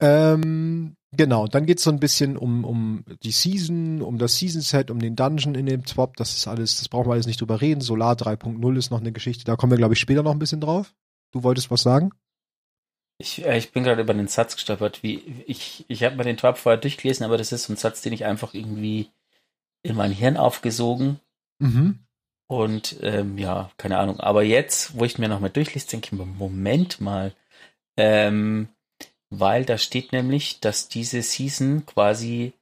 Ähm, genau, dann geht's so ein bisschen um, um die Season, um das Season-Set, um den Dungeon in dem Twop. Das ist alles, das brauchen wir alles nicht drüber reden. Solar 3.0 ist noch eine Geschichte, da kommen wir, glaube ich, später noch ein bisschen drauf. Du wolltest was sagen? Ich, äh, ich bin gerade über den Satz gestolpert, wie ich, ich habe mir den Trap vorher durchgelesen, aber das ist so ein Satz, den ich einfach irgendwie in mein Hirn aufgesogen. Mhm. Und ähm, ja, keine Ahnung. Aber jetzt, wo ich mir nochmal durchlese, denke ich mir, Moment mal. Ähm, weil da steht nämlich, dass diese Season quasi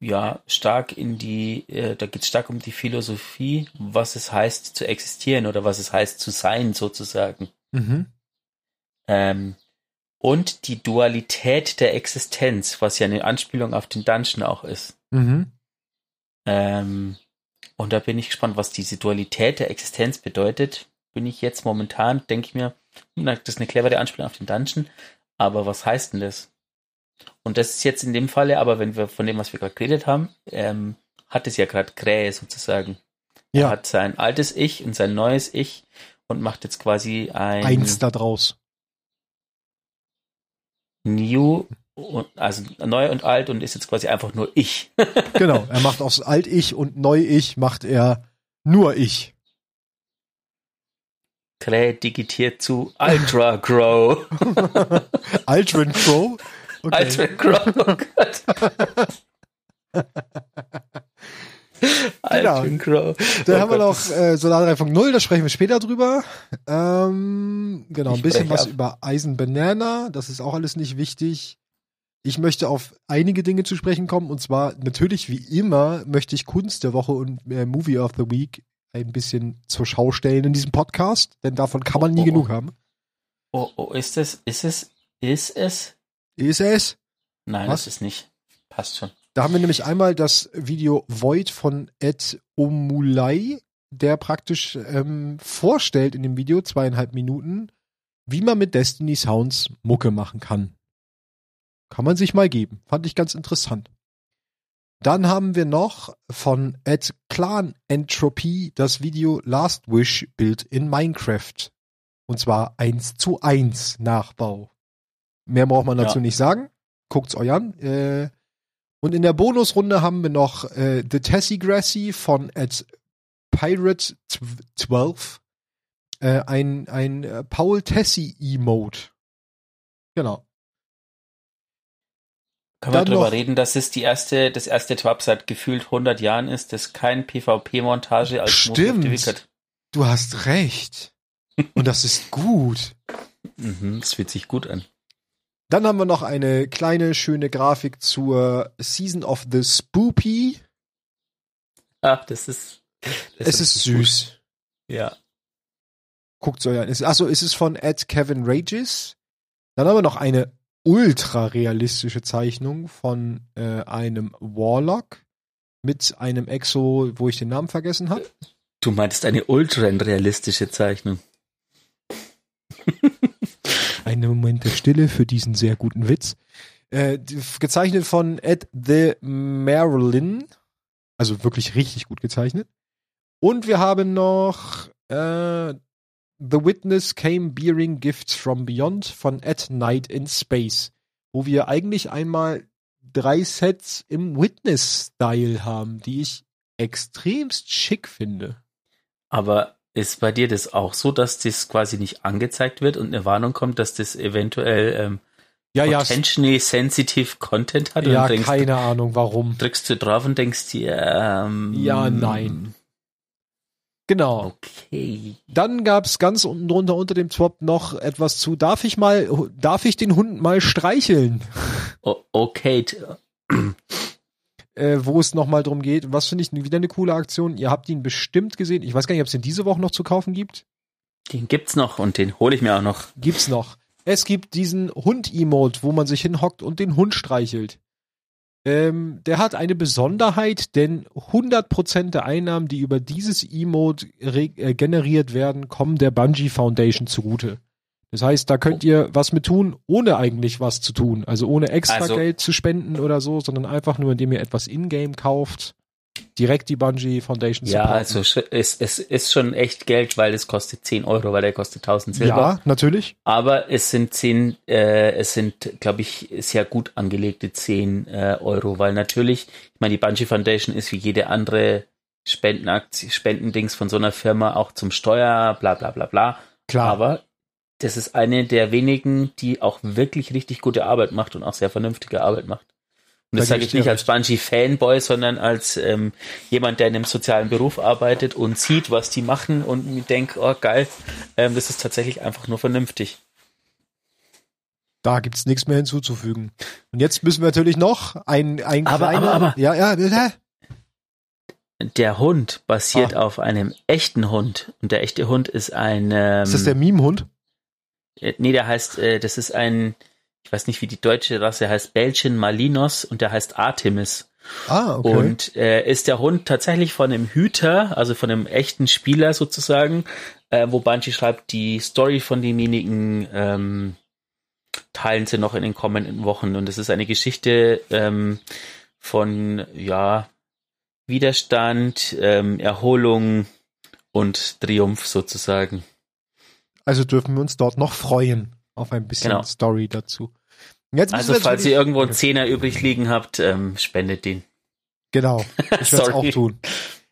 ja stark in die, äh, da geht es stark um die Philosophie, was es heißt zu existieren oder was es heißt zu sein, sozusagen. Mhm. Ähm, und die Dualität der Existenz, was ja eine Anspielung auf den Dungeon auch ist. Mhm. Ähm, und da bin ich gespannt, was diese Dualität der Existenz bedeutet. Bin ich jetzt momentan, denke ich mir, das ist eine clevere Anspielung auf den Dungeon, aber was heißt denn das? Und das ist jetzt in dem Falle, aber wenn wir von dem, was wir gerade geredet haben, ähm, hat es ja gerade Krähe sozusagen. Ja. Er hat sein altes Ich und sein neues Ich und macht jetzt quasi ein. Eins da draus. New, also neu und alt und ist jetzt quasi einfach nur ich. genau, er macht aus Alt-Ich und Neu-Ich macht er nur ich. Clay digitiert zu Ultra Grow. Ultran Crow? Okay. Ultran Crow, oh Gott. genau. Crow. Dann oh haben Gott. wir noch äh, Solar 3.0, da sprechen wir später drüber. Ähm, genau, ein ich bisschen was ab. über Eisen Banana, das ist auch alles nicht wichtig. Ich möchte auf einige Dinge zu sprechen kommen und zwar natürlich wie immer möchte ich Kunst der Woche und äh, Movie of the Week ein bisschen zur Schau stellen in diesem Podcast, denn davon kann man oh, nie oh, genug haben. Oh, oh, ist es, ist es, ist es? Ist es? Nein, was? das ist nicht. Passt schon. Da haben wir nämlich einmal das Video Void von Ed Omulai, der praktisch ähm, vorstellt in dem Video zweieinhalb Minuten, wie man mit Destiny Sounds Mucke machen kann. Kann man sich mal geben. Fand ich ganz interessant. Dann haben wir noch von Ed Clan Entropy das Video Last Wish Bild in Minecraft. Und zwar eins zu eins Nachbau. Mehr braucht man dazu ja. nicht sagen. Guckt's euch an. Äh, und in der Bonusrunde haben wir noch äh, The Tessie Grassy von at Pirate 12. Äh, ein ein äh, Paul Tessie Emote. Genau. Können wir noch- reden, dass es die erste, das erste Twab seit gefühlt 100 Jahren ist, das kein PvP-Montage als Stimmt. Hat. Du hast recht. Und das ist gut. Mhm, das fühlt sich gut an. Dann haben wir noch eine kleine, schöne Grafik zur Season of the Spoopy. Ach, das ist. Das Es ist gut. süß. Ja. Guckt's euch an. Es- Achso, es ist von Ed Kevin Rages. Dann haben wir noch eine ultra realistische Zeichnung von äh, einem Warlock mit einem Exo, wo ich den Namen vergessen habe. Du meintest eine ultra realistische Zeichnung. Einen Moment der Stille für diesen sehr guten Witz. Äh, gezeichnet von Ed the Marilyn. Also wirklich richtig gut gezeichnet. Und wir haben noch äh, The Witness Came Bearing Gifts from Beyond von At Night in Space. Wo wir eigentlich einmal drei Sets im Witness-Style haben, die ich extremst schick finde. Aber ist bei dir das auch so, dass das quasi nicht angezeigt wird und eine Warnung kommt, dass das eventuell ähm, Ja, ja, potentially sensitive Content hat? ja, denkst, keine Ahnung warum. drückst du drauf und denkst dir, ähm, Ja, nein. Genau. Okay. Dann gab's ganz unten drunter unter dem Swap noch etwas zu, darf ich mal, darf ich den Hund mal streicheln? O okay. Äh, wo es nochmal drum geht. Was finde ich wieder eine coole Aktion? Ihr habt ihn bestimmt gesehen. Ich weiß gar nicht, ob es den diese Woche noch zu kaufen gibt. Den gibt's noch und den hole ich mir auch noch. Gibt's noch. Es gibt diesen Hund-Emote, wo man sich hinhockt und den Hund streichelt. Ähm, der hat eine Besonderheit, denn 100% der Einnahmen, die über dieses Emote äh, generiert werden, kommen der Bungie Foundation zugute. Das heißt, da könnt ihr was mit tun, ohne eigentlich was zu tun. Also ohne extra Also- Geld zu spenden oder so, sondern einfach nur, indem ihr etwas in-game kauft, direkt die Bungie Foundation Ja, supporten. also es, es ist schon echt Geld, weil es kostet 10 Euro, weil der kostet 1000 Silber. Ja, natürlich. Aber es sind 10, äh, es sind, glaube ich, sehr gut angelegte 10 äh, Euro, weil natürlich, ich meine, die Bungie Foundation ist wie jede andere Spendenaktie, Spendendings von so einer Firma auch zum Steuer, bla bla bla bla. Klar. Aber das ist eine der wenigen, die auch wirklich richtig gute Arbeit macht und auch sehr vernünftige Arbeit macht. Und Da das sage ich ich nicht als Bungie-Fanboy, sondern als ähm, jemand, der in einem sozialen Beruf arbeitet und sieht, was die machen und mir denkt, oh geil, ähm, das ist tatsächlich einfach nur vernünftig. Da gibt's nichts mehr hinzuzufügen. Und jetzt müssen wir natürlich noch ein, ein Aber, kleiner, aber, aber. ja, ja, bitte. Der Hund basiert Ah. auf einem echten Hund. Und der echte Hund ist ein. Ähm, Ist das der Meme-Hund? Äh, nee, der heißt, äh, das ist ein, ich weiß nicht, wie die deutsche Rasse heißt, Belgian Malinos und der heißt Artemis. Ah, okay. Und äh, ist der Hund tatsächlich von einem Hüter, also von einem echten Spieler sozusagen, äh, wo Bungie schreibt, die Story von demjenigen ähm, teilen sie noch in den kommenden Wochen. Und es ist eine Geschichte ähm, von, ja, Widerstand, ähm, Erholung und Triumph sozusagen. Also dürfen wir uns dort noch freuen auf ein bisschen Genau. Story dazu. Also falls ihr irgendwo einen Zehner übrig liegen habt, ähm, spendet den. Genau, ich werde es auch tun.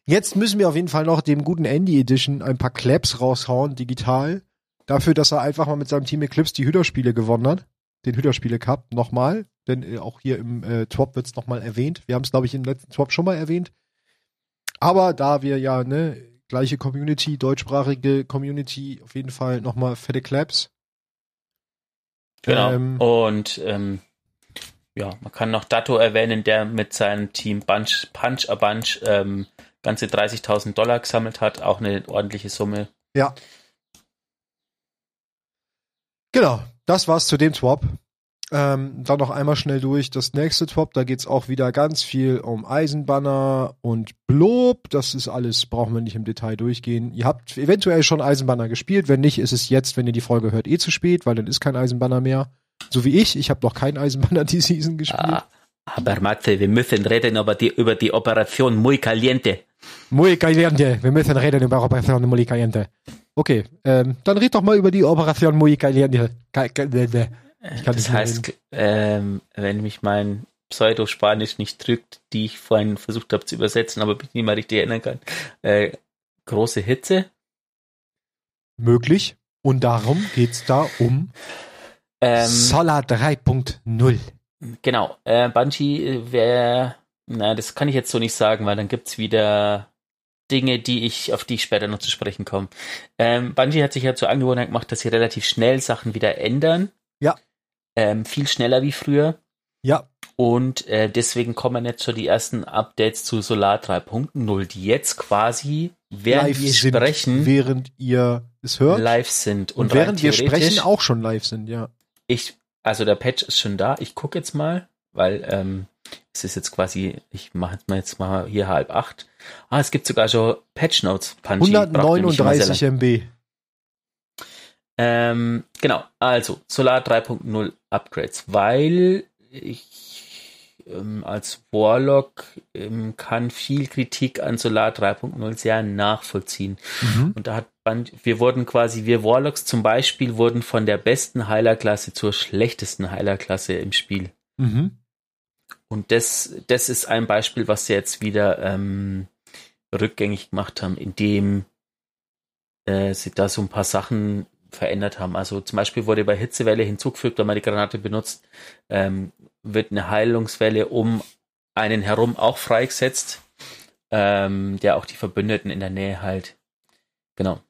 Jetzt müssen wir auf jeden Fall noch dem guten Andy Edition ein paar Claps raushauen, digital. Dafür, dass er einfach mal mit seinem Team Eclipse die Hüderspiele gewonnen hat. Den Hüderspiele Cup nochmal. Denn äh, auch hier im äh, Twop wird es nochmal erwähnt. Wir haben es, glaube ich, im letzten Twop schon mal erwähnt. Aber da wir ja, ne, gleiche Community, deutschsprachige Community, auf jeden Fall nochmal fette Claps. Genau. Ähm, und ähm, ja, man kann noch Datto erwähnen, der mit seinem Team Bunch, Punch a Bunch ähm, ganze 30.000 Dollar gesammelt hat. Auch eine ordentliche Summe. Ja. Genau, das war's zu dem Swap. Ähm, dann noch einmal schnell durch das nächste Swap. Da geht's auch wieder ganz viel um Eisenbanner und Blob. Das ist alles, brauchen wir nicht im Detail durchgehen. Ihr habt eventuell schon Eisenbanner gespielt. Wenn nicht, ist es jetzt, wenn ihr die Folge hört, eh zu spät, weil dann ist kein Eisenbanner mehr. So wie ich. Ich habe noch kein Eisenbanner die Season gespielt. Ah, aber Matze, wir müssen reden über die, über die Operation Muy Caliente. Muy caliente. Wir müssen reden über Operation Muy caliente. Okay, ähm, dann red doch mal über die Operation Muy caliente. Kann Das heißt, ähm, wenn mich mein Pseudo-Spanisch nicht drückt, die ich vorhin versucht habe zu übersetzen, aber mich nicht mal richtig erinnern kann. Äh, große Hitze. möglich. Und darum geht's da um Ähm, Solar 3.0. Genau, äh, Bungie wäre, na, das kann ich jetzt so nicht sagen, weil dann gibt's wieder Dinge, die ich, auf die ich später noch zu sprechen komme. Ähm, Bungie hat sich ja zur Angewohnheit gemacht, dass sie relativ schnell Sachen wieder ändern. Ja. Ähm, viel schneller wie früher. Ja. Und äh, deswegen kommen jetzt schon die ersten Updates zu Solar 3.0, die jetzt quasi, während live wir sind, sprechen, während ihr es hört. live sind. und, rein während wir sprechen auch schon live sind, ja. Ich, also der Patch ist schon da. Ich gucke jetzt mal, weil ähm, es ist jetzt quasi, ich mache jetzt mal hier halb acht. Ah, es gibt sogar schon Patch Notes. Sehr 139 MB. Ähm, genau, also Solar 3.0 Upgrades, weil ich ähm, als Warlock ähm, kann viel Kritik an Solar 3.0 sehr nachvollziehen. Mhm. Und da hat Bun- wir wurden quasi, wir Warlocks zum Beispiel wurden von der besten Heilerklasse zur schlechtesten Heilerklasse im Spiel. Mhm. Und das, das ist ein Beispiel, was sie jetzt wieder ähm, rückgängig gemacht haben, indem äh, sie da so ein paar Sachen verändert haben. Also zum Beispiel wurde bei Hitzewelle hinzugefügt, wenn man die Granate benutzt, ähm, wird eine Heilungswelle um einen herum auch freigesetzt, ähm, der auch die Verbündeten in der Nähe halt. Genau.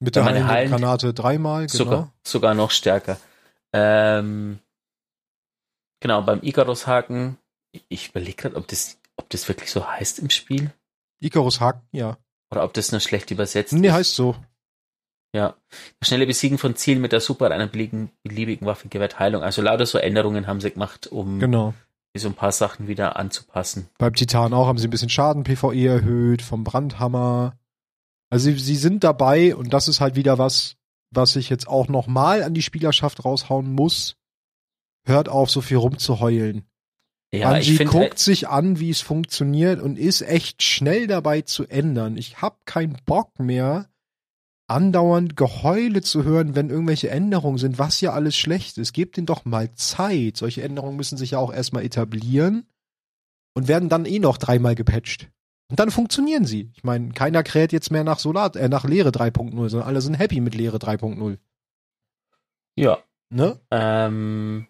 Mit der heilenden heilen- Granate dreimal, genau. Sogar, sogar noch stärker. Ähm, genau, beim Icarus-Haken, ich überlege gerade, ob das, ob das wirklich so heißt im Spiel Icarus Haken, ja. oder ob das nur schlecht übersetzt Nee, ist. heißt so. Ja. Das schnelle Besiegen von Zielen mit der Super einer beliebigen, beliebigen Waffe gewährt Heilung. Also lauter so Änderungen haben sie gemacht, um Genau. so ein paar Sachen wieder anzupassen. Beim Titan auch haben sie ein bisschen Schaden PvE erhöht, vom Brandhammer. Also sie, sie sind dabei und das ist halt wieder was, was ich jetzt auch nochmal an die Spielerschaft raushauen muss. Hört auf, so viel rumzuheulen. Ja, Bungie ich finde guckt sich an, wie es funktioniert und ist echt schnell dabei zu ändern. Ich hab keinen Bock mehr, andauernd Geheule zu hören, wenn irgendwelche Änderungen sind, was ja alles schlecht ist. Gebt ihnen doch mal Zeit. Solche Änderungen müssen sich ja auch erstmal etablieren und werden dann eh noch dreimal gepatcht. Und dann funktionieren sie. Ich meine, keiner kräht jetzt mehr nach Solar, äh, nach Lehre 3.0, sondern alle sind happy mit Lehre 3.0. ja, Ne? ähm,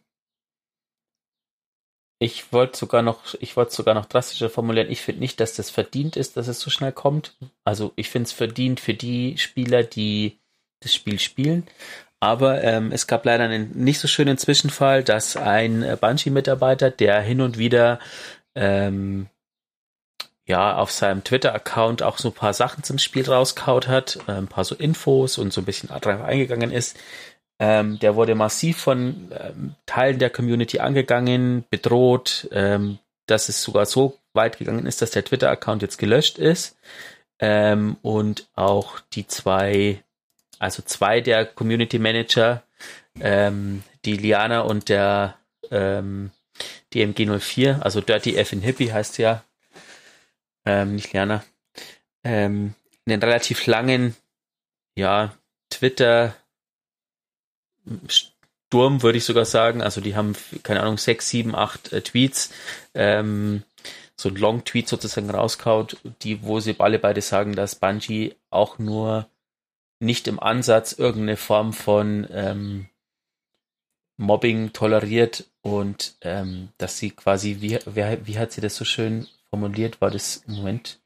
ich wollte sogar noch, ich wollte sogar noch drastischer formulieren. Ich finde nicht, dass das verdient ist, dass es so schnell kommt. Also ich finde es verdient für die Spieler, die das Spiel spielen. Aber ähm, es gab leider einen nicht so schönen Zwischenfall, dass ein äh, Bungie-Mitarbeiter, der hin und wieder ähm, ja auf seinem Twitter-Account auch so ein paar Sachen zum Spiel rauskaut hat, äh, ein paar so Infos und so ein bisschen drauf eingegangen ist, ähm, der wurde massiv von ähm, Teilen der Community angegangen, bedroht, ähm, dass es sogar so weit gegangen ist, dass der Twitter-Account jetzt gelöscht ist. Ähm, und auch die zwei, also zwei der Community Manager, ähm, die Liana und der ähm, DMG04, also Dirty F in Hippie heißt ja, nicht Liana, einen relativ langen, ja, Twitter Sturm, würde ich sogar sagen. Also die haben, keine Ahnung, sechs, sieben, acht äh, Tweets, ähm, so ein Long-Tweet sozusagen rauskaut, die, wo sie alle beide sagen, dass Bungie auch nur nicht im Ansatz irgendeine Form von ähm, Mobbing toleriert und ähm, dass sie quasi, wie, wer, wie hat sie das so schön formuliert? War das im Moment?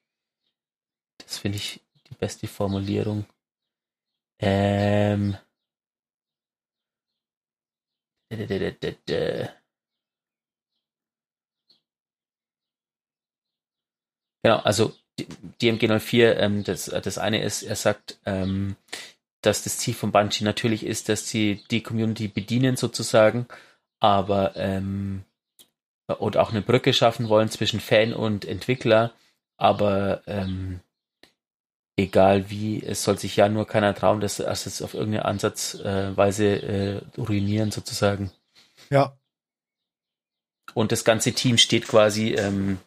Das finde ich die beste Formulierung. Ähm, Genau, also DMG04, ähm, das, das eine ist, er sagt, ähm, dass das Ziel von Bungie natürlich ist, dass sie die Community bedienen sozusagen, aber ähm, und auch eine Brücke schaffen wollen zwischen Fan und Entwickler, aber ähm, egal wie, es soll sich ja nur keiner trauen, das, es auf irgendeine Ansatzweise äh, ruinieren sozusagen. Ja. Und das ganze Team steht quasi ähm,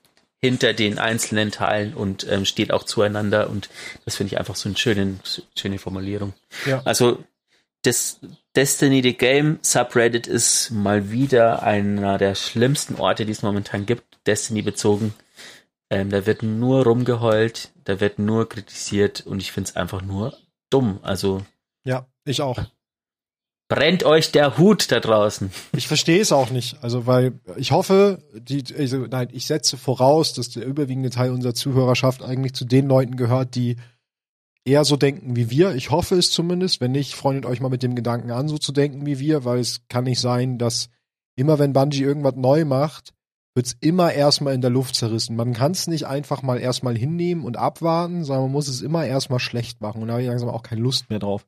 hinter den einzelnen Teilen und ähm, steht auch zueinander und das finde ich einfach so eine schöne, schöne Formulierung. Ja. Also das Destiny the Game Subreddit ist mal wieder einer der schlimmsten Orte, die es momentan gibt, Destiny bezogen. Ähm, da wird nur rumgeheult, da wird nur kritisiert und ich finde es einfach nur dumm. Also Ja, ich auch. brennt euch der Hut da draußen. Ich verstehe es auch nicht. Also, weil ich hoffe, die, also, nein, ich setze voraus, dass der überwiegende Teil unserer Zuhörerschaft eigentlich zu den Leuten gehört, die eher so denken wie wir. Ich hoffe es zumindest. Wenn nicht, freundet euch mal mit dem Gedanken an, so zu denken wie wir, weil es kann nicht sein, dass immer wenn Bungie irgendwas neu macht, wird's immer erstmal in der Luft zerrissen. Man kann es nicht einfach mal erstmal hinnehmen und abwarten, sondern man muss es immer erstmal schlecht machen. Und da habe ich langsam auch keine Lust mehr drauf.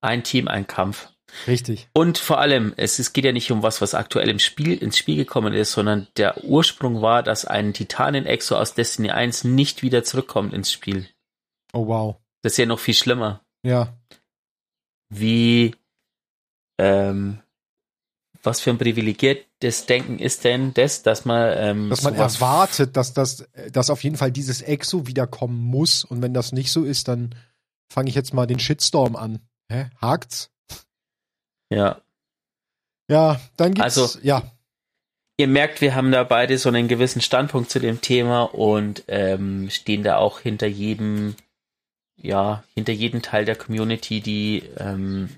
Ein Team, ein Kampf. Richtig. Und vor allem, es, es geht ja nicht um was, was aktuell im Spiel, ins Spiel gekommen ist, sondern der Ursprung war, dass ein Titanen-Exo aus Destiny 1 nicht wieder zurückkommt ins Spiel. Oh wow. Das ist ja noch viel schlimmer. Ja. Wie, ähm, was für ein privilegiertes Denken ist denn das, dass man, ähm, Dass man erwartet, dass das, dass auf jeden Fall dieses Exo wiederkommen muss. Und wenn das nicht so ist, dann fange ich jetzt mal den Shitstorm an. Hä? Hakt's? Ja. Ja, dann gibt's, Also- ja, Ihr merkt, wir haben da beide so einen gewissen Standpunkt zu dem Thema und ähm, stehen da auch hinter jedem, ja, hinter jedem Teil der Community, die, ähm,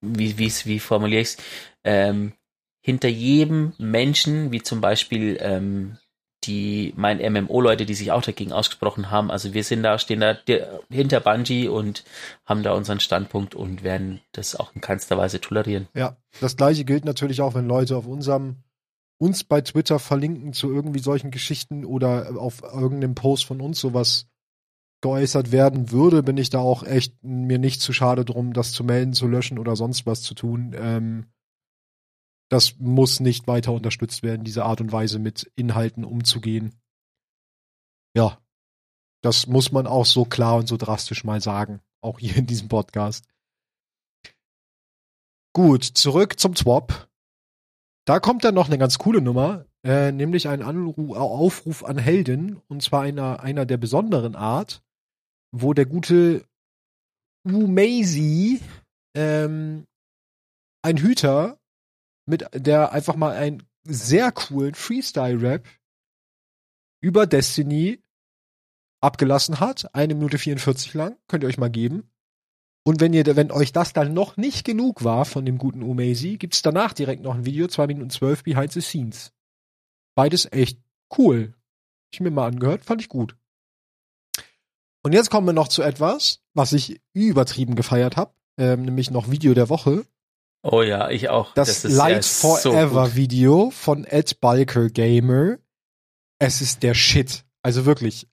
wie, wie, wie formuliere ich's, ähm, hinter jedem Menschen, wie zum Beispiel ähm, die mein MMO-Leute, die sich auch dagegen ausgesprochen haben. Also wir sind da, stehen da hinter Bungie und haben da unseren Standpunkt und werden das auch in keinster Weise tolerieren. ja. Das gleiche gilt natürlich auch, wenn Leute auf unserem, uns bei Twitter verlinken zu irgendwie solchen Geschichten oder auf irgendeinem Post von uns sowas geäußert werden würde, bin ich da auch echt mir nicht zu schade drum, das zu melden, zu löschen oder sonst was zu tun. Ähm, das muss nicht weiter unterstützt werden, diese Art und Weise mit Inhalten umzugehen. Ja, das muss man auch so klar und so drastisch mal sagen, auch hier in diesem Podcast. Gut, zurück zum Swap. Da kommt dann noch eine ganz coole Nummer, äh, nämlich ein Anru Aufruf an Helden, und zwar einer, einer der besonderen Art, wo der gute Umazy ähm, ein Hüter mit der einfach mal einen sehr coolen Freestyle-Rap über Destiny abgelassen hat. Eine Minute 44 lang. Könnt ihr euch mal geben. Und wenn ihr, wenn euch das dann noch nicht genug war von dem guten Umazy, gibt's danach direkt noch ein Video, 2 Minuten 12 Behind the Scenes. Beides echt cool. Ich mir mal angehört, fand ich gut. Und jetzt kommen wir noch zu etwas, was ich übertrieben gefeiert habe, ähm, nämlich noch Video der Woche. Oh ja, ich auch. Das, ist Light ja so Forever gut. Video von Ed Balker Gamer. Es ist der Shit. Also wirklich.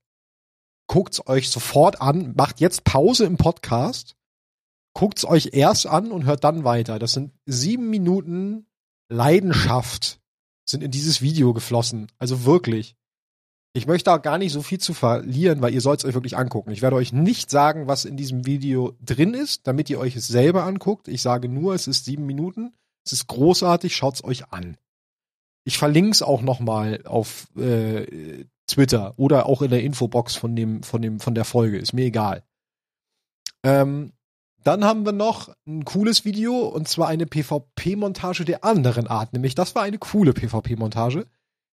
Guckt's euch sofort an, macht jetzt Pause im Podcast, guckt's euch erst an und hört dann weiter. Das sind sieben Minuten Leidenschaft sind in dieses Video geflossen. Also wirklich. Ich möchte da gar nicht so viel zu verlieren, weil ihr sollt es euch wirklich angucken. Ich werde euch nicht sagen, was in diesem Video drin ist, damit ihr euch es selber anguckt. Ich sage nur, es ist sieben Minuten. Es ist großartig, schaut's euch an. Ich verlinke es auch noch mal auf äh, Twitter oder auch in der Infobox von dem von dem von der Folge. Ist mir egal. Ähm, dann haben wir noch ein cooles Video und zwar eine PvP-Montage der anderen Art. Nämlich das war eine coole PvP-Montage.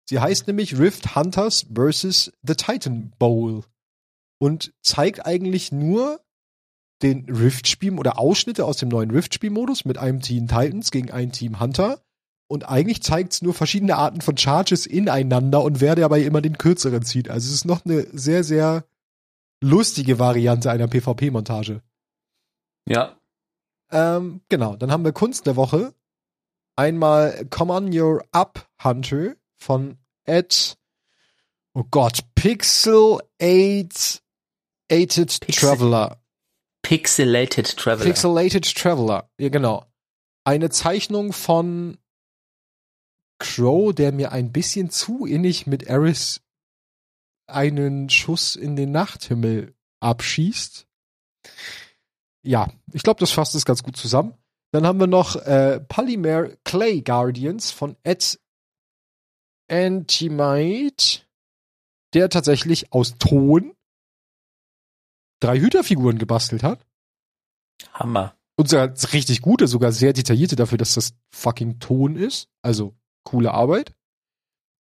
Sie heißt nämlich Rift Hunters vs. The Titan Bowl und zeigt eigentlich nur den Rift-Spiel oder Ausschnitte aus dem neuen Rift-Spielmodus mit einem Team Titans gegen ein Team Hunter. Und eigentlich zeigt es nur verschiedene Arten von Charges ineinander und wer dabei immer den kürzeren zieht. Also es ist noch eine sehr, sehr lustige Variante einer PvP-Montage. Ja, Ähm, genau, dann haben wir Kunst der Woche. Einmal Come On Your Up Hunter von Ed, oh Gott, Pixel 8 Ated Pixel- Traveler. Pixelated Traveler. Pixelated Traveler, ja genau. Eine Zeichnung von Crow, der mir ein bisschen zu innig mit Eris einen Schuss in den Nachthimmel abschießt. Ja, ich glaube, das fasst es ganz gut zusammen. Dann haben wir noch äh, Polymer Clay Guardians von Ed Antimite, der tatsächlich aus Ton drei Hüterfiguren gebastelt hat. Hammer. Und sogar richtig gute, sogar sehr detaillierte dafür, dass das fucking Ton ist. Also coole Arbeit.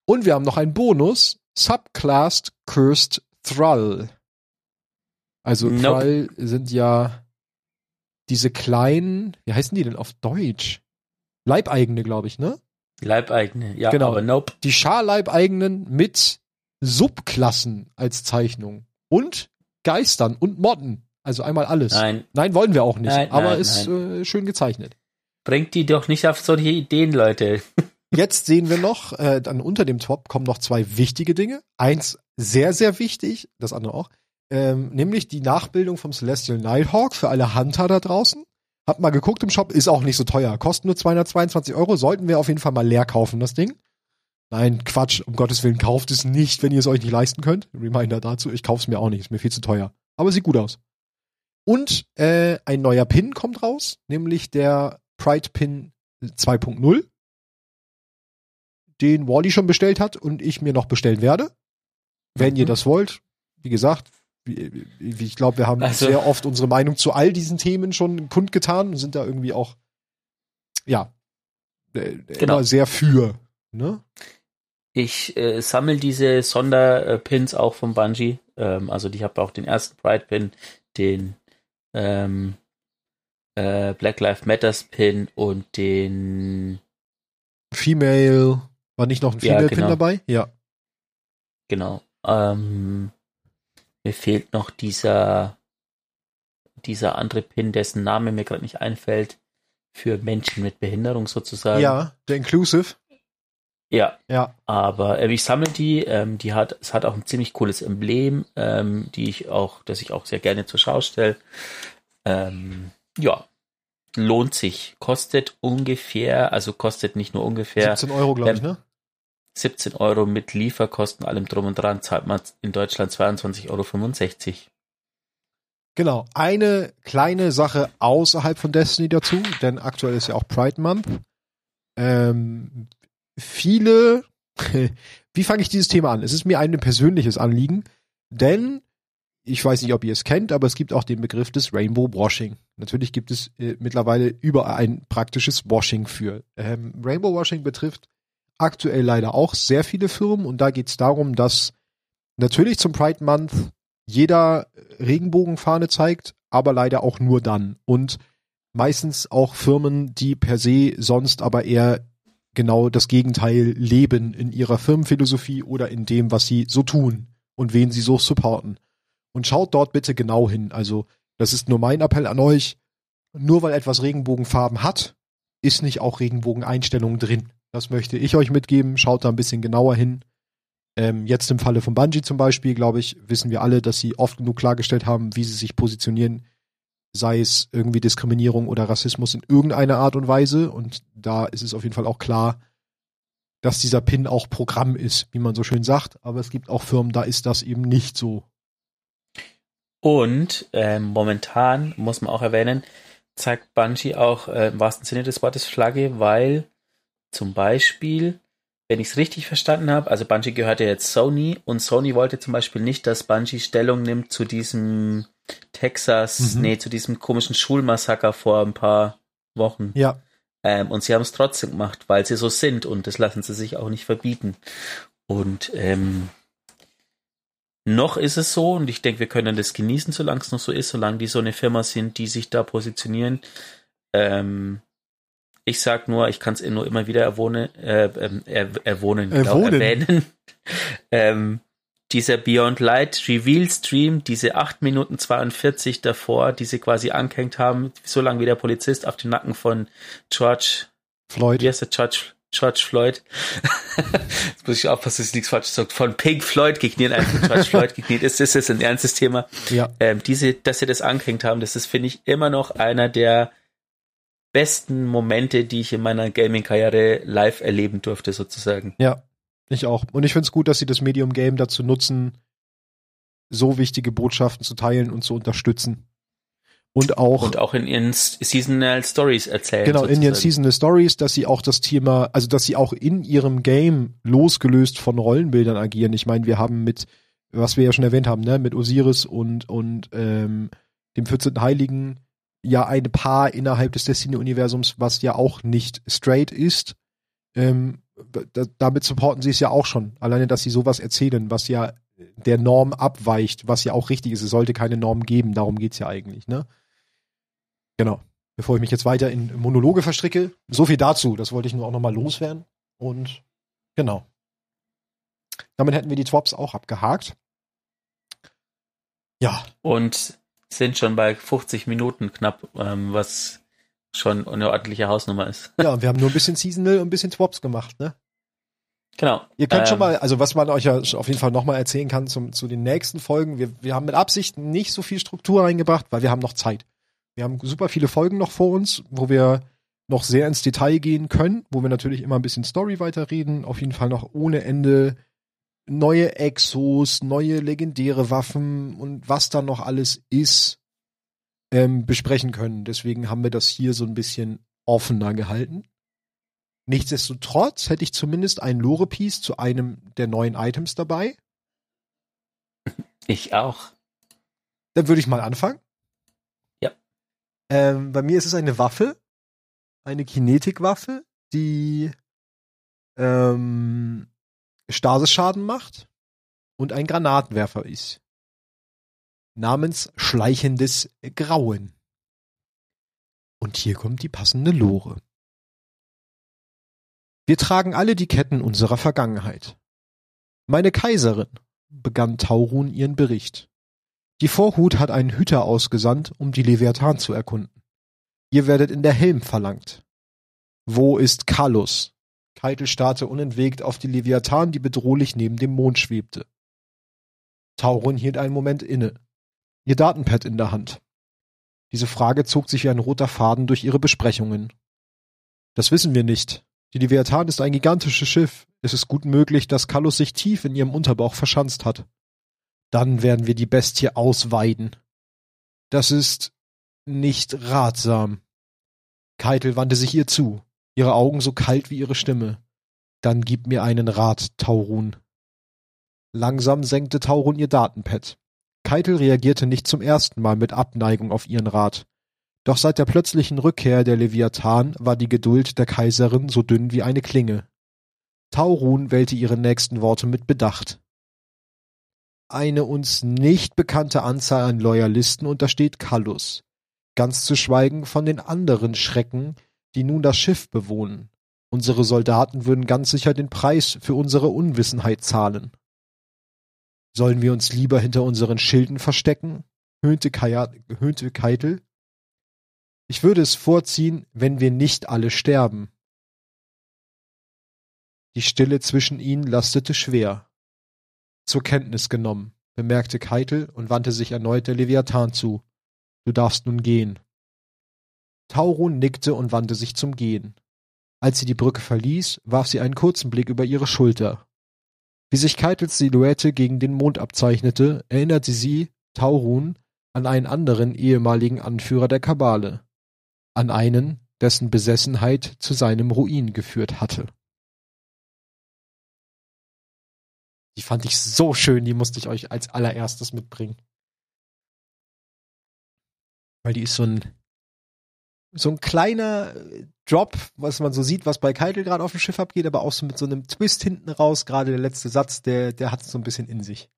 Und wir haben noch einen Bonus. Subclassed Cursed Thrall. Also Nope. Thrall sind ja diese kleinen, wie heißen die denn auf Deutsch? Leibeigene, glaube ich, ne? Leibeigene, ja, Genau. aber nope. Die Scharleibeigenen mit Subklassen als Zeichnung und Geistern und Motten. Also einmal alles. Nein, Nein, wollen wir auch nicht. Nein, aber nein, ist Äh, schön gezeichnet. bringt die doch nicht auf solche Ideen, Leute. Jetzt sehen wir noch, äh, dann unter dem Top kommen noch zwei wichtige Dinge. Eins sehr, sehr wichtig, das andere auch, ähm, nämlich die Nachbildung vom Celestial Nighthawk für alle Hunter da draußen. Hab mal geguckt im Shop, ist auch nicht so teuer. Kostet nur 222 Euro, sollten wir auf jeden Fall mal leer kaufen, das Ding. Nein, Quatsch, um Gottes Willen, kauft es nicht, wenn ihr es euch nicht leisten könnt. Reminder dazu, ich kauf's mir auch nicht, ist mir viel zu teuer. Aber sieht gut aus. Und äh, ein neuer Pin kommt raus, nämlich der Pride Pin 2.0 den Wally schon bestellt hat und ich mir noch bestellen werde. Wenn ihr Mhm. das wollt, wie gesagt, ich glaube, wir haben Also- sehr oft unsere Meinung zu all diesen Themen schon kundgetan und sind da irgendwie auch, ja, äh, Genau. immer sehr für. Ne? Ich äh, sammle diese Sonderpins auch vom Bungie. Ähm, also ich habe auch den ersten Pride Pin, den ähm, äh, Black Lives Matters Pin und den Female, war nicht noch ein Ja, Female-Pin genau. dabei? Ja. genau. Ähm, mir fehlt noch dieser dieser andere Pin, dessen Name mir gerade nicht einfällt, für Menschen mit Behinderung sozusagen. Ja, der Inclusive. Ja, Ja. Aber äh, ich sammle die. Ähm, die hat, es hat auch ein ziemlich cooles Emblem, ähm, die ich auch, das ich auch sehr gerne zur Schau stelle. Ähm, ja, lohnt sich. Kostet ungefähr, also kostet nicht nur ungefähr 17 Euro, glaube Ähm, ich, ne? 17 Euro mit Lieferkosten, allem drum und dran, zahlt man in Deutschland 22,65 Euro. Genau. Eine kleine Sache außerhalb von Destiny dazu, denn aktuell ist ja auch Pride Month. Ähm, viele, wie fange ich dieses Thema an? Es ist mir ein persönliches Anliegen, denn ich weiß nicht, ob ihr es kennt, aber es gibt auch den Begriff des Rainbow Washing. Natürlich gibt es äh, mittlerweile überall ein praktisches Washing für. Ähm, Rainbow Washing betrifft aktuell leider auch sehr viele Firmen und da geht es darum, dass natürlich zum Pride Month jeder Regenbogenfahne zeigt, aber leider auch nur dann. Und meistens auch Firmen, die per se sonst aber eher genau das Gegenteil leben in ihrer Firmenphilosophie oder in dem, was sie so tun und wen sie so supporten. Und schaut dort bitte genau hin. Also, das ist nur mein Appell an euch. Nur weil etwas Regenbogenfarben hat, ist nicht auch Regenbogeneinstellungen drin. Das möchte ich euch mitgeben. Schaut da ein bisschen genauer hin. Ähm, jetzt im Falle von Bungie zum Beispiel, glaube ich, wissen wir alle, dass sie oft genug klargestellt haben, wie sie sich positionieren, sei es irgendwie Diskriminierung oder Rassismus in irgendeiner Art und Weise. Und da ist es auf jeden Fall auch klar, dass dieser Pin auch Programm ist, wie man so schön sagt. Aber es gibt auch Firmen, da ist das eben nicht so. Und ähm, momentan muss man auch erwähnen, zeigt Bungie auch äh, im wahrsten Sinne des Wortes Flagge, weil zum Beispiel, wenn ich es richtig verstanden habe, also Bungie gehört ja jetzt Sony und Sony wollte zum Beispiel nicht, dass Bungie Stellung nimmt zu diesem Texas, Mhm. nee, zu diesem komischen Schulmassaker vor ein paar Wochen. Ja, Ähm, und sie haben es trotzdem gemacht, weil sie so sind und das lassen sie sich auch nicht verbieten. Und ähm, noch ist es so, und ich denke, wir können das genießen, solange es noch so ist, solange die so eine Firma sind, die sich da positionieren. Ähm, ich sag nur, ich kann es nur immer wieder erwohnen, äh, ähm, er, erwohnen, Erwohnen. erwähnen. ähm, dieser Beyond Light Reveal Stream, diese 8 Minuten 42 davor, die sie quasi angehängt haben, so lange wie der Polizist auf den Nacken von George, Floyd. wie heißt der George, George Floyd? Jetzt muss ich aufpassen, dass ich nichts falsch sage. Von Pink Floyd gekniet, einfach George Floyd gekniet ist. Das ist ein ernstes Thema. Ja, Ähm, diese, dass sie das angehängt haben, das ist, finde ich, immer noch einer der besten Momente, die ich in meiner Gaming-Karriere live erleben durfte, sozusagen. ja, ich auch. Und ich finde es gut, dass sie das Medium Game dazu nutzen, so wichtige Botschaften zu teilen und zu unterstützen. Und auch Und auch in ihren Seasonal Stories erzählen. Genau, in ihren sozusagen. Seasonal Stories, dass sie auch das Thema, also dass sie auch in ihrem Game losgelöst von Rollenbildern agieren. Ich meine, wir haben mit, was wir ja schon erwähnt haben, ne, mit Osiris und, und ähm, dem 14. Heiligen ja ein Paar innerhalb des Destiny-Universums, was ja auch nicht straight ist. Ähm, da, damit supporten sie es ja auch schon. Alleine, dass sie sowas erzählen, was ja der Norm abweicht, was ja auch richtig ist. Es sollte keine Norm geben, darum geht's ja eigentlich, ne? Genau. Bevor ich mich jetzt weiter in Monologe verstricke. So viel dazu. Das wollte ich nur auch nochmal loswerden. Und genau. Damit hätten wir die Twops auch abgehakt. Ja. Und sind schon bei 50 Minuten knapp, ähm, was schon eine ordentliche Hausnummer ist. Ja, und wir haben nur ein bisschen Seasonal und ein bisschen Twops gemacht, ne? Genau. Ihr könnt ähm, schon mal, also was man euch ja auf jeden Fall nochmal erzählen kann zum, zu den nächsten Folgen. Wir, wir haben mit Absicht nicht so viel Struktur reingebracht, weil wir haben noch Zeit. Wir haben super viele Folgen noch vor uns, wo wir noch sehr ins Detail gehen können, wo wir natürlich immer ein bisschen Story weiterreden, auf jeden Fall noch ohne Ende neue Exos, neue legendäre Waffen und was da noch alles ist, ähm, besprechen können. Deswegen haben wir das hier so ein bisschen offener gehalten. Nichtsdestotrotz hätte ich zumindest ein Lore-Piece zu einem der neuen Items dabei. Ich auch. Dann würde ich mal anfangen. Ja. Ähm, bei mir ist es eine Waffe, eine Kinetikwaffe, die ähm, Stasisschaden macht und ein Granatenwerfer ist. Namens Schleichendes Grauen. Und hier kommt die passende Lore. Wir tragen alle die Ketten unserer Vergangenheit. Meine Kaiserin, begann Taurun ihren Bericht. Die Vorhut hat einen Hüter ausgesandt, um die Leviathan zu erkunden. Ihr werdet in der Helm verlangt. Wo ist Kallus? Keitel starrte unentwegt auf die Leviathan, die bedrohlich neben dem Mond schwebte. Taurun hielt einen Moment inne, ihr Datenpad in der Hand. Diese Frage zog sich wie ein roter Faden durch ihre Besprechungen. Das wissen wir nicht. Die Leviathan ist ein gigantisches Schiff. Es ist gut möglich, dass Kallus sich tief in ihrem Unterbauch verschanzt hat. Dann werden wir die Bestie ausweiden. Das ist nicht ratsam. Keitel wandte sich ihr zu ihre Augen so kalt wie ihre Stimme. Dann gib mir einen Rat, Taurun. Langsam senkte Taurun ihr Datenpad. Keitel reagierte nicht zum ersten Mal mit Abneigung auf ihren Rat. Doch seit der plötzlichen Rückkehr der Leviathan war die Geduld der Kaiserin so dünn wie eine Klinge. Taurun wählte ihre nächsten Worte mit Bedacht. Eine uns nicht bekannte Anzahl an Loyalisten untersteht Kallus, ganz zu schweigen von den anderen Schrecken, die nun das Schiff bewohnen. Unsere Soldaten würden ganz sicher den Preis für unsere Unwissenheit zahlen. Sollen wir uns lieber hinter unseren Schilden verstecken? höhnte, höhnte Keitel. Ich würde es vorziehen, wenn wir nicht alle sterben. Die Stille zwischen ihnen lastete schwer. Zur Kenntnis genommen, bemerkte Keitel und wandte sich erneut der Leviathan zu. Du darfst nun gehen. Taurun nickte und wandte sich zum Gehen. Als sie die Brücke verließ, warf sie einen kurzen Blick über ihre Schulter. Wie sich Keitels Silhouette gegen den Mond abzeichnete, erinnerte sie, Taurun, an einen anderen ehemaligen Anführer der Kabale. An einen, dessen Besessenheit zu seinem Ruin geführt hatte. Die fand ich so schön, die musste ich euch als allererstes mitbringen. Weil die ist so ein so ein kleiner äh, Drop, was man so sieht, was bei Keitel gerade auf dem Schiff abgeht, aber auch so mit so einem Twist hinten raus. Gerade der letzte Satz, der, der hat es so ein bisschen in sich.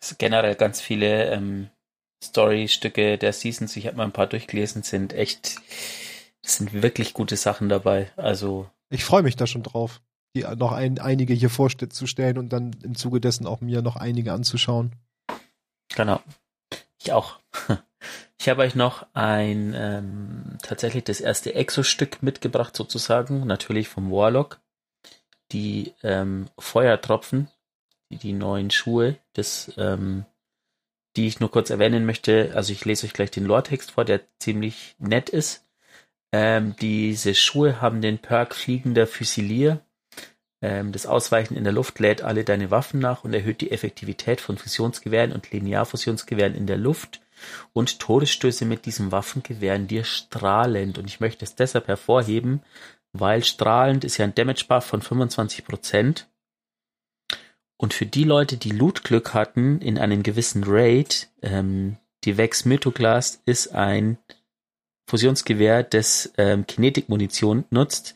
Es sind generell ganz viele ähm, Story-Stücke der Seasons, ich habe mal ein paar durchgelesen, sind echt, sind wirklich gute Sachen dabei. Also. Ich freue mich da schon drauf, die noch ein, einige hier vorzustellen und dann im Zuge dessen auch mir noch einige anzuschauen. Genau. Ich auch. Ich habe euch noch ein ähm, tatsächlich das erste Exo-Stück mitgebracht, sozusagen, natürlich vom Warlock. Die ähm, Feuertropfen, die, die neuen Schuhe, das, ähm, die ich nur kurz erwähnen möchte. Also ich lese euch gleich den Lore-Text vor, der ziemlich nett ist. Ähm, diese Schuhe haben den Perk Fliegender Füsilier. Ähm, das Ausweichen in der Luft lädt alle deine Waffen nach und erhöht die Effektivität von Fusionsgewehren und Linearfusionsgewehren in der Luft und Todesstöße mit diesem Waffen gewähren dir strahlend. Und ich möchte es deshalb hervorheben, weil strahlend ist ja ein Damage Buff von 25%. Und für die Leute, die Loot-Glück hatten in einem gewissen Raid, ähm, die Vex Mythoclast ist ein Fusionsgewehr, das ähm, Kinetik-Munition nutzt.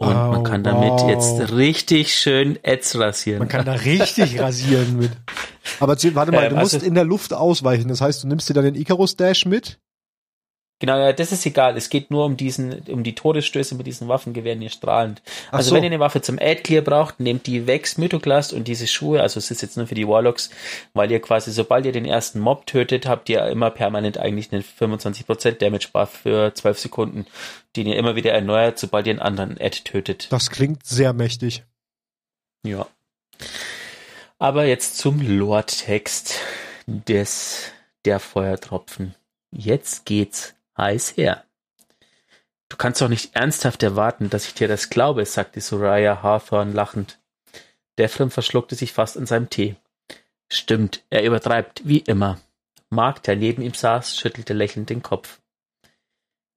Und oh, man kann damit wow. jetzt richtig schön Ads rasieren. Man kann da richtig rasieren mit. Aber warte mal, Ähm, du musst also- in der Luft ausweichen. Das heißt, du nimmst dir dann den Icarus Dash mit? Genau, ja, das ist egal. Es geht nur um diesen, um die Todesstöße mit diesen Waffengewehren hier strahlend. Ach also so. wenn ihr eine Waffe zum Ad-Clear braucht, nehmt die Vex Mythoclast und diese Schuhe, also es ist jetzt nur für die Warlocks, weil ihr quasi, sobald ihr den ersten Mob tötet, habt ihr immer permanent eigentlich einen 25% Damage Buff für 12 Sekunden, den ihr immer wieder erneuert, sobald ihr einen anderen Ad tötet. Das klingt sehr mächtig. Ja. Aber jetzt zum Lore-Text des, der Feuertropfen. Jetzt geht's heiß her. Du kannst doch nicht ernsthaft erwarten, dass ich dir das glaube, sagte Soraya Hawthorne lachend. Devrim verschluckte sich fast an seinem Tee. Stimmt, er übertreibt, wie immer. Mark, der neben ihm saß, schüttelte lächelnd den Kopf.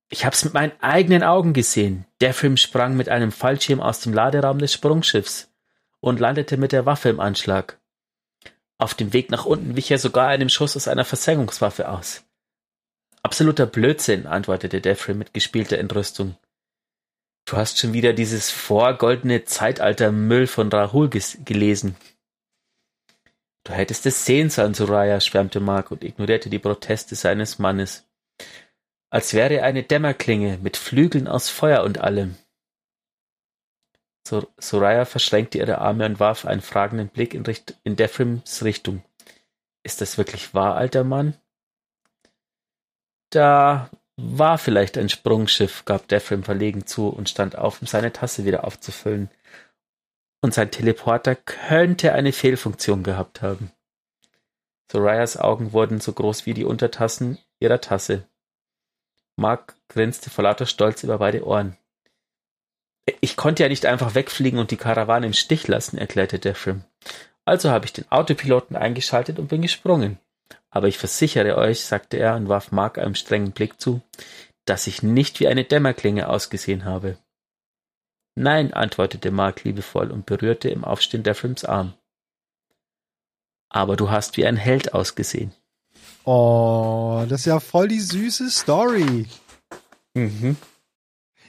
Ich hab's mit meinen eigenen Augen gesehen. Devrim sprang mit einem Fallschirm aus dem Laderaum des Sprungschiffs und landete mit der Waffe im Anschlag. Auf dem Weg nach unten wich er sogar einem Schuss aus einer Versenkungswaffe aus. Absoluter Blödsinn, antwortete Devrim mit gespielter Entrüstung. Du hast schon wieder dieses vorgoldene Zeitalter-Müll von Rahul gelesen. Du hättest es sehen sollen, Soraya, schwärmte Mark und ignorierte die Proteste seines Mannes. Als wäre er eine Dämmerklinge mit Flügeln aus Feuer und allem. Sor Soraya verschränkte ihre Arme und warf einen fragenden Blick in, Richt in Defrims Richtung. Ist das wirklich wahr, alter Mann? Da war vielleicht ein Sprungschiff, gab Defrim verlegen zu und stand auf, um seine Tasse wieder aufzufüllen. Und sein Teleporter könnte eine Fehlfunktion gehabt haben. Sorayas Augen wurden so groß wie die Untertassen ihrer Tasse. Mark grinste vor lauter Stolz über beide Ohren. Ich konnte ja nicht einfach wegfliegen und die Karawane im Stich lassen, erklärte Defrim. Also habe ich den Autopiloten eingeschaltet und bin gesprungen. Aber ich versichere euch, sagte er und warf Mark einen strengen Blick zu, dass ich nicht wie eine Dämmerklinge ausgesehen habe. Nein, antwortete Mark liebevoll und berührte im Aufstehen Defrims Arm. Aber du hast wie ein Held ausgesehen. Oh, das ist ja voll die süße Story. Mhm.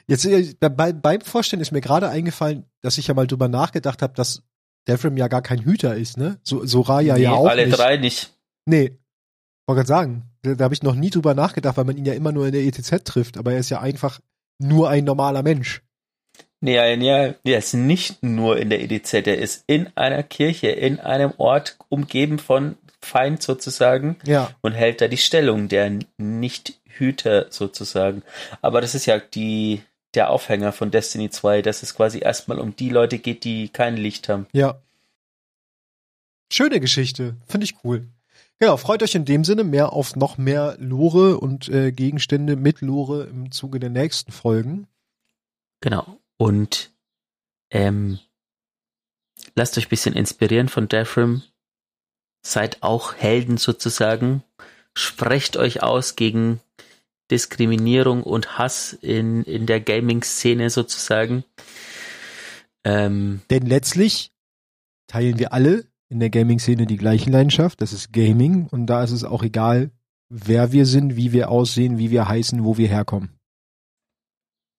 Jetzt äh, bei, beim Vorstellen ist mir gerade eingefallen, dass ich ja mal drüber nachgedacht habe, dass Devrim ja gar kein Hüter ist, ne? So, Soraya nee, ja auch alle nicht. drei nicht. Nee. Wollte gerade sagen, da, da habe ich noch nie drüber nachgedacht, weil man ihn ja immer nur in der ETZ trifft, aber er ist ja einfach nur ein normaler Mensch. Nee, ja, nee, er ist nicht nur in der EDZ, er ist in einer Kirche, in einem Ort umgeben von Feind sozusagen Ja. und hält da die Stellung, der Nicht-Hüter sozusagen. Aber das ist ja die, der Aufhänger von Destiny 2, dass es quasi erstmal um die Leute geht, die kein Licht haben. Ja. Schöne Geschichte. Finde ich cool. Genau, freut euch in dem Sinne mehr auf noch mehr Lore und äh, Gegenstände mit Lore im Zuge der nächsten Folgen. Genau. Und ähm, lasst euch ein bisschen inspirieren von Devrim. Seid auch Helden sozusagen. Sprecht euch aus gegen Diskriminierung und Hass in, in der Gaming-Szene sozusagen. Ähm, Denn letztlich teilen wir alle in der Gaming-Szene die gleiche Leidenschaft. Das ist Gaming. Und da ist es auch egal, wer wir sind, wie wir aussehen, wie wir heißen, wo wir herkommen.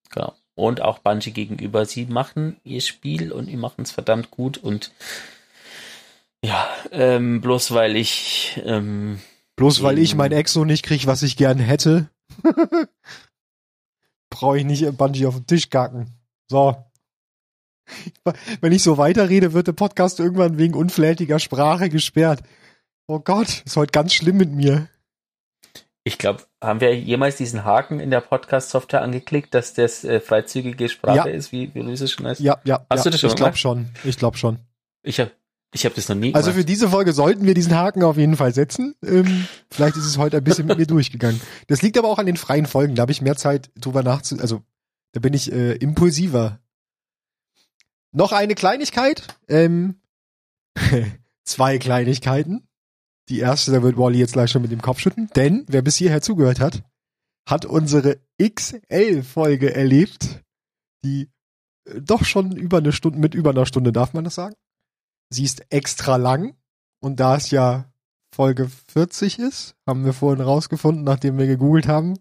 genau. Und auch Bungie gegenüber. Sie machen ihr Spiel und die machen es verdammt gut und ja, ähm, bloß weil ich ähm, Bloß weil ich mein Exo nicht krieg, was ich gern hätte, brauche ich nicht Bungee auf den Tisch kacken. So. Wenn ich so weiterrede, wird der Podcast irgendwann wegen unflätiger Sprache gesperrt. Oh Gott, ist heute ganz schlimm mit mir. Ich glaube, haben wir jemals diesen Haken in der Podcast-Software angeklickt, dass das äh, freizügige Sprache Ja. ist, wie, wie du es schon heißt? Ja, ja, Hast ja du das schon ich glaube schon. Ich glaube schon. Ich habe ich hab das noch nie Also für gemacht. diese Folge sollten wir diesen Haken auf jeden Fall setzen. Ähm, vielleicht ist es heute ein bisschen mit mir durchgegangen. Das liegt aber auch an den freien Folgen. Da habe ich mehr Zeit drüber nachzu... Also da bin ich äh, impulsiver. Noch eine Kleinigkeit. Ähm, zwei Kleinigkeiten. Die erste, da wird Wally jetzt gleich schon mit dem Kopf schütten. Denn wer bis hierher zugehört hat, hat unsere XL-Folge erlebt, die äh, doch schon über eine Stunde, mit über einer Stunde, darf man das sagen? Sie ist extra lang und da es ja Folge 40 ist, haben wir vorhin rausgefunden, nachdem wir gegoogelt haben,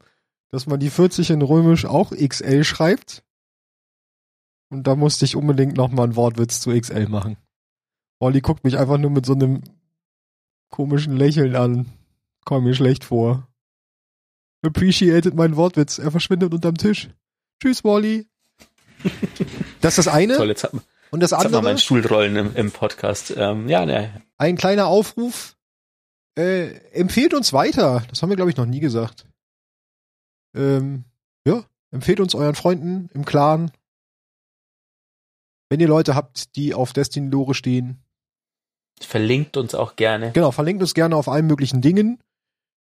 dass man die 40 in Römisch auch XL schreibt. Und da musste ich unbedingt nochmal einen Wortwitz zu XL machen. Olli guckt mich einfach nur mit so einem komischen Lächeln an. Komm mir schlecht vor. Appreciated meinen Wortwitz. Er verschwindet unterm Tisch. Tschüss, Wally. Das ist das eine. Toll, jetzt hat man, Und das jetzt hat man andere, meinen Stuhlrollen im, im Podcast. Ähm, ja, ne. ein kleiner Aufruf. Äh, empfehlt uns weiter. Das haben wir, glaube ich, noch nie gesagt. Ähm, ja, empfehlt uns euren Freunden im Clan. Wenn ihr Leute habt, die auf Destiny-Lore stehen, Verlinkt uns auch gerne. Genau, verlinkt uns gerne auf allen möglichen Dingen.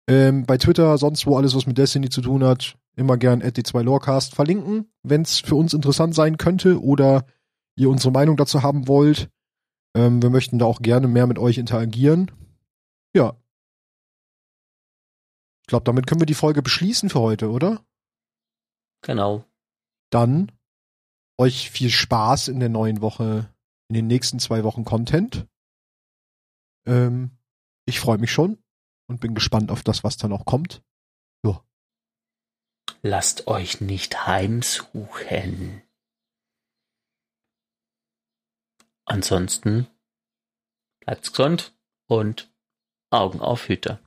Ähm, bei Twitter, sonst wo alles, was mit Destiny zu tun hat, immer gern at d2 Lorecast verlinken, wenn es für uns interessant sein könnte oder ihr unsere Meinung dazu haben wollt. Ähm, wir möchten da auch gerne mehr mit euch interagieren. Ja. Ich glaube, damit können wir die Folge beschließen für heute, oder? Genau. Dann euch viel Spaß in der neuen Woche, in den nächsten zwei Wochen Content. Ähm, ich freue mich schon und bin gespannt auf das, was da noch kommt. Lasst euch nicht heimsuchen. Ansonsten bleibt gesund und Augen auf Hüter.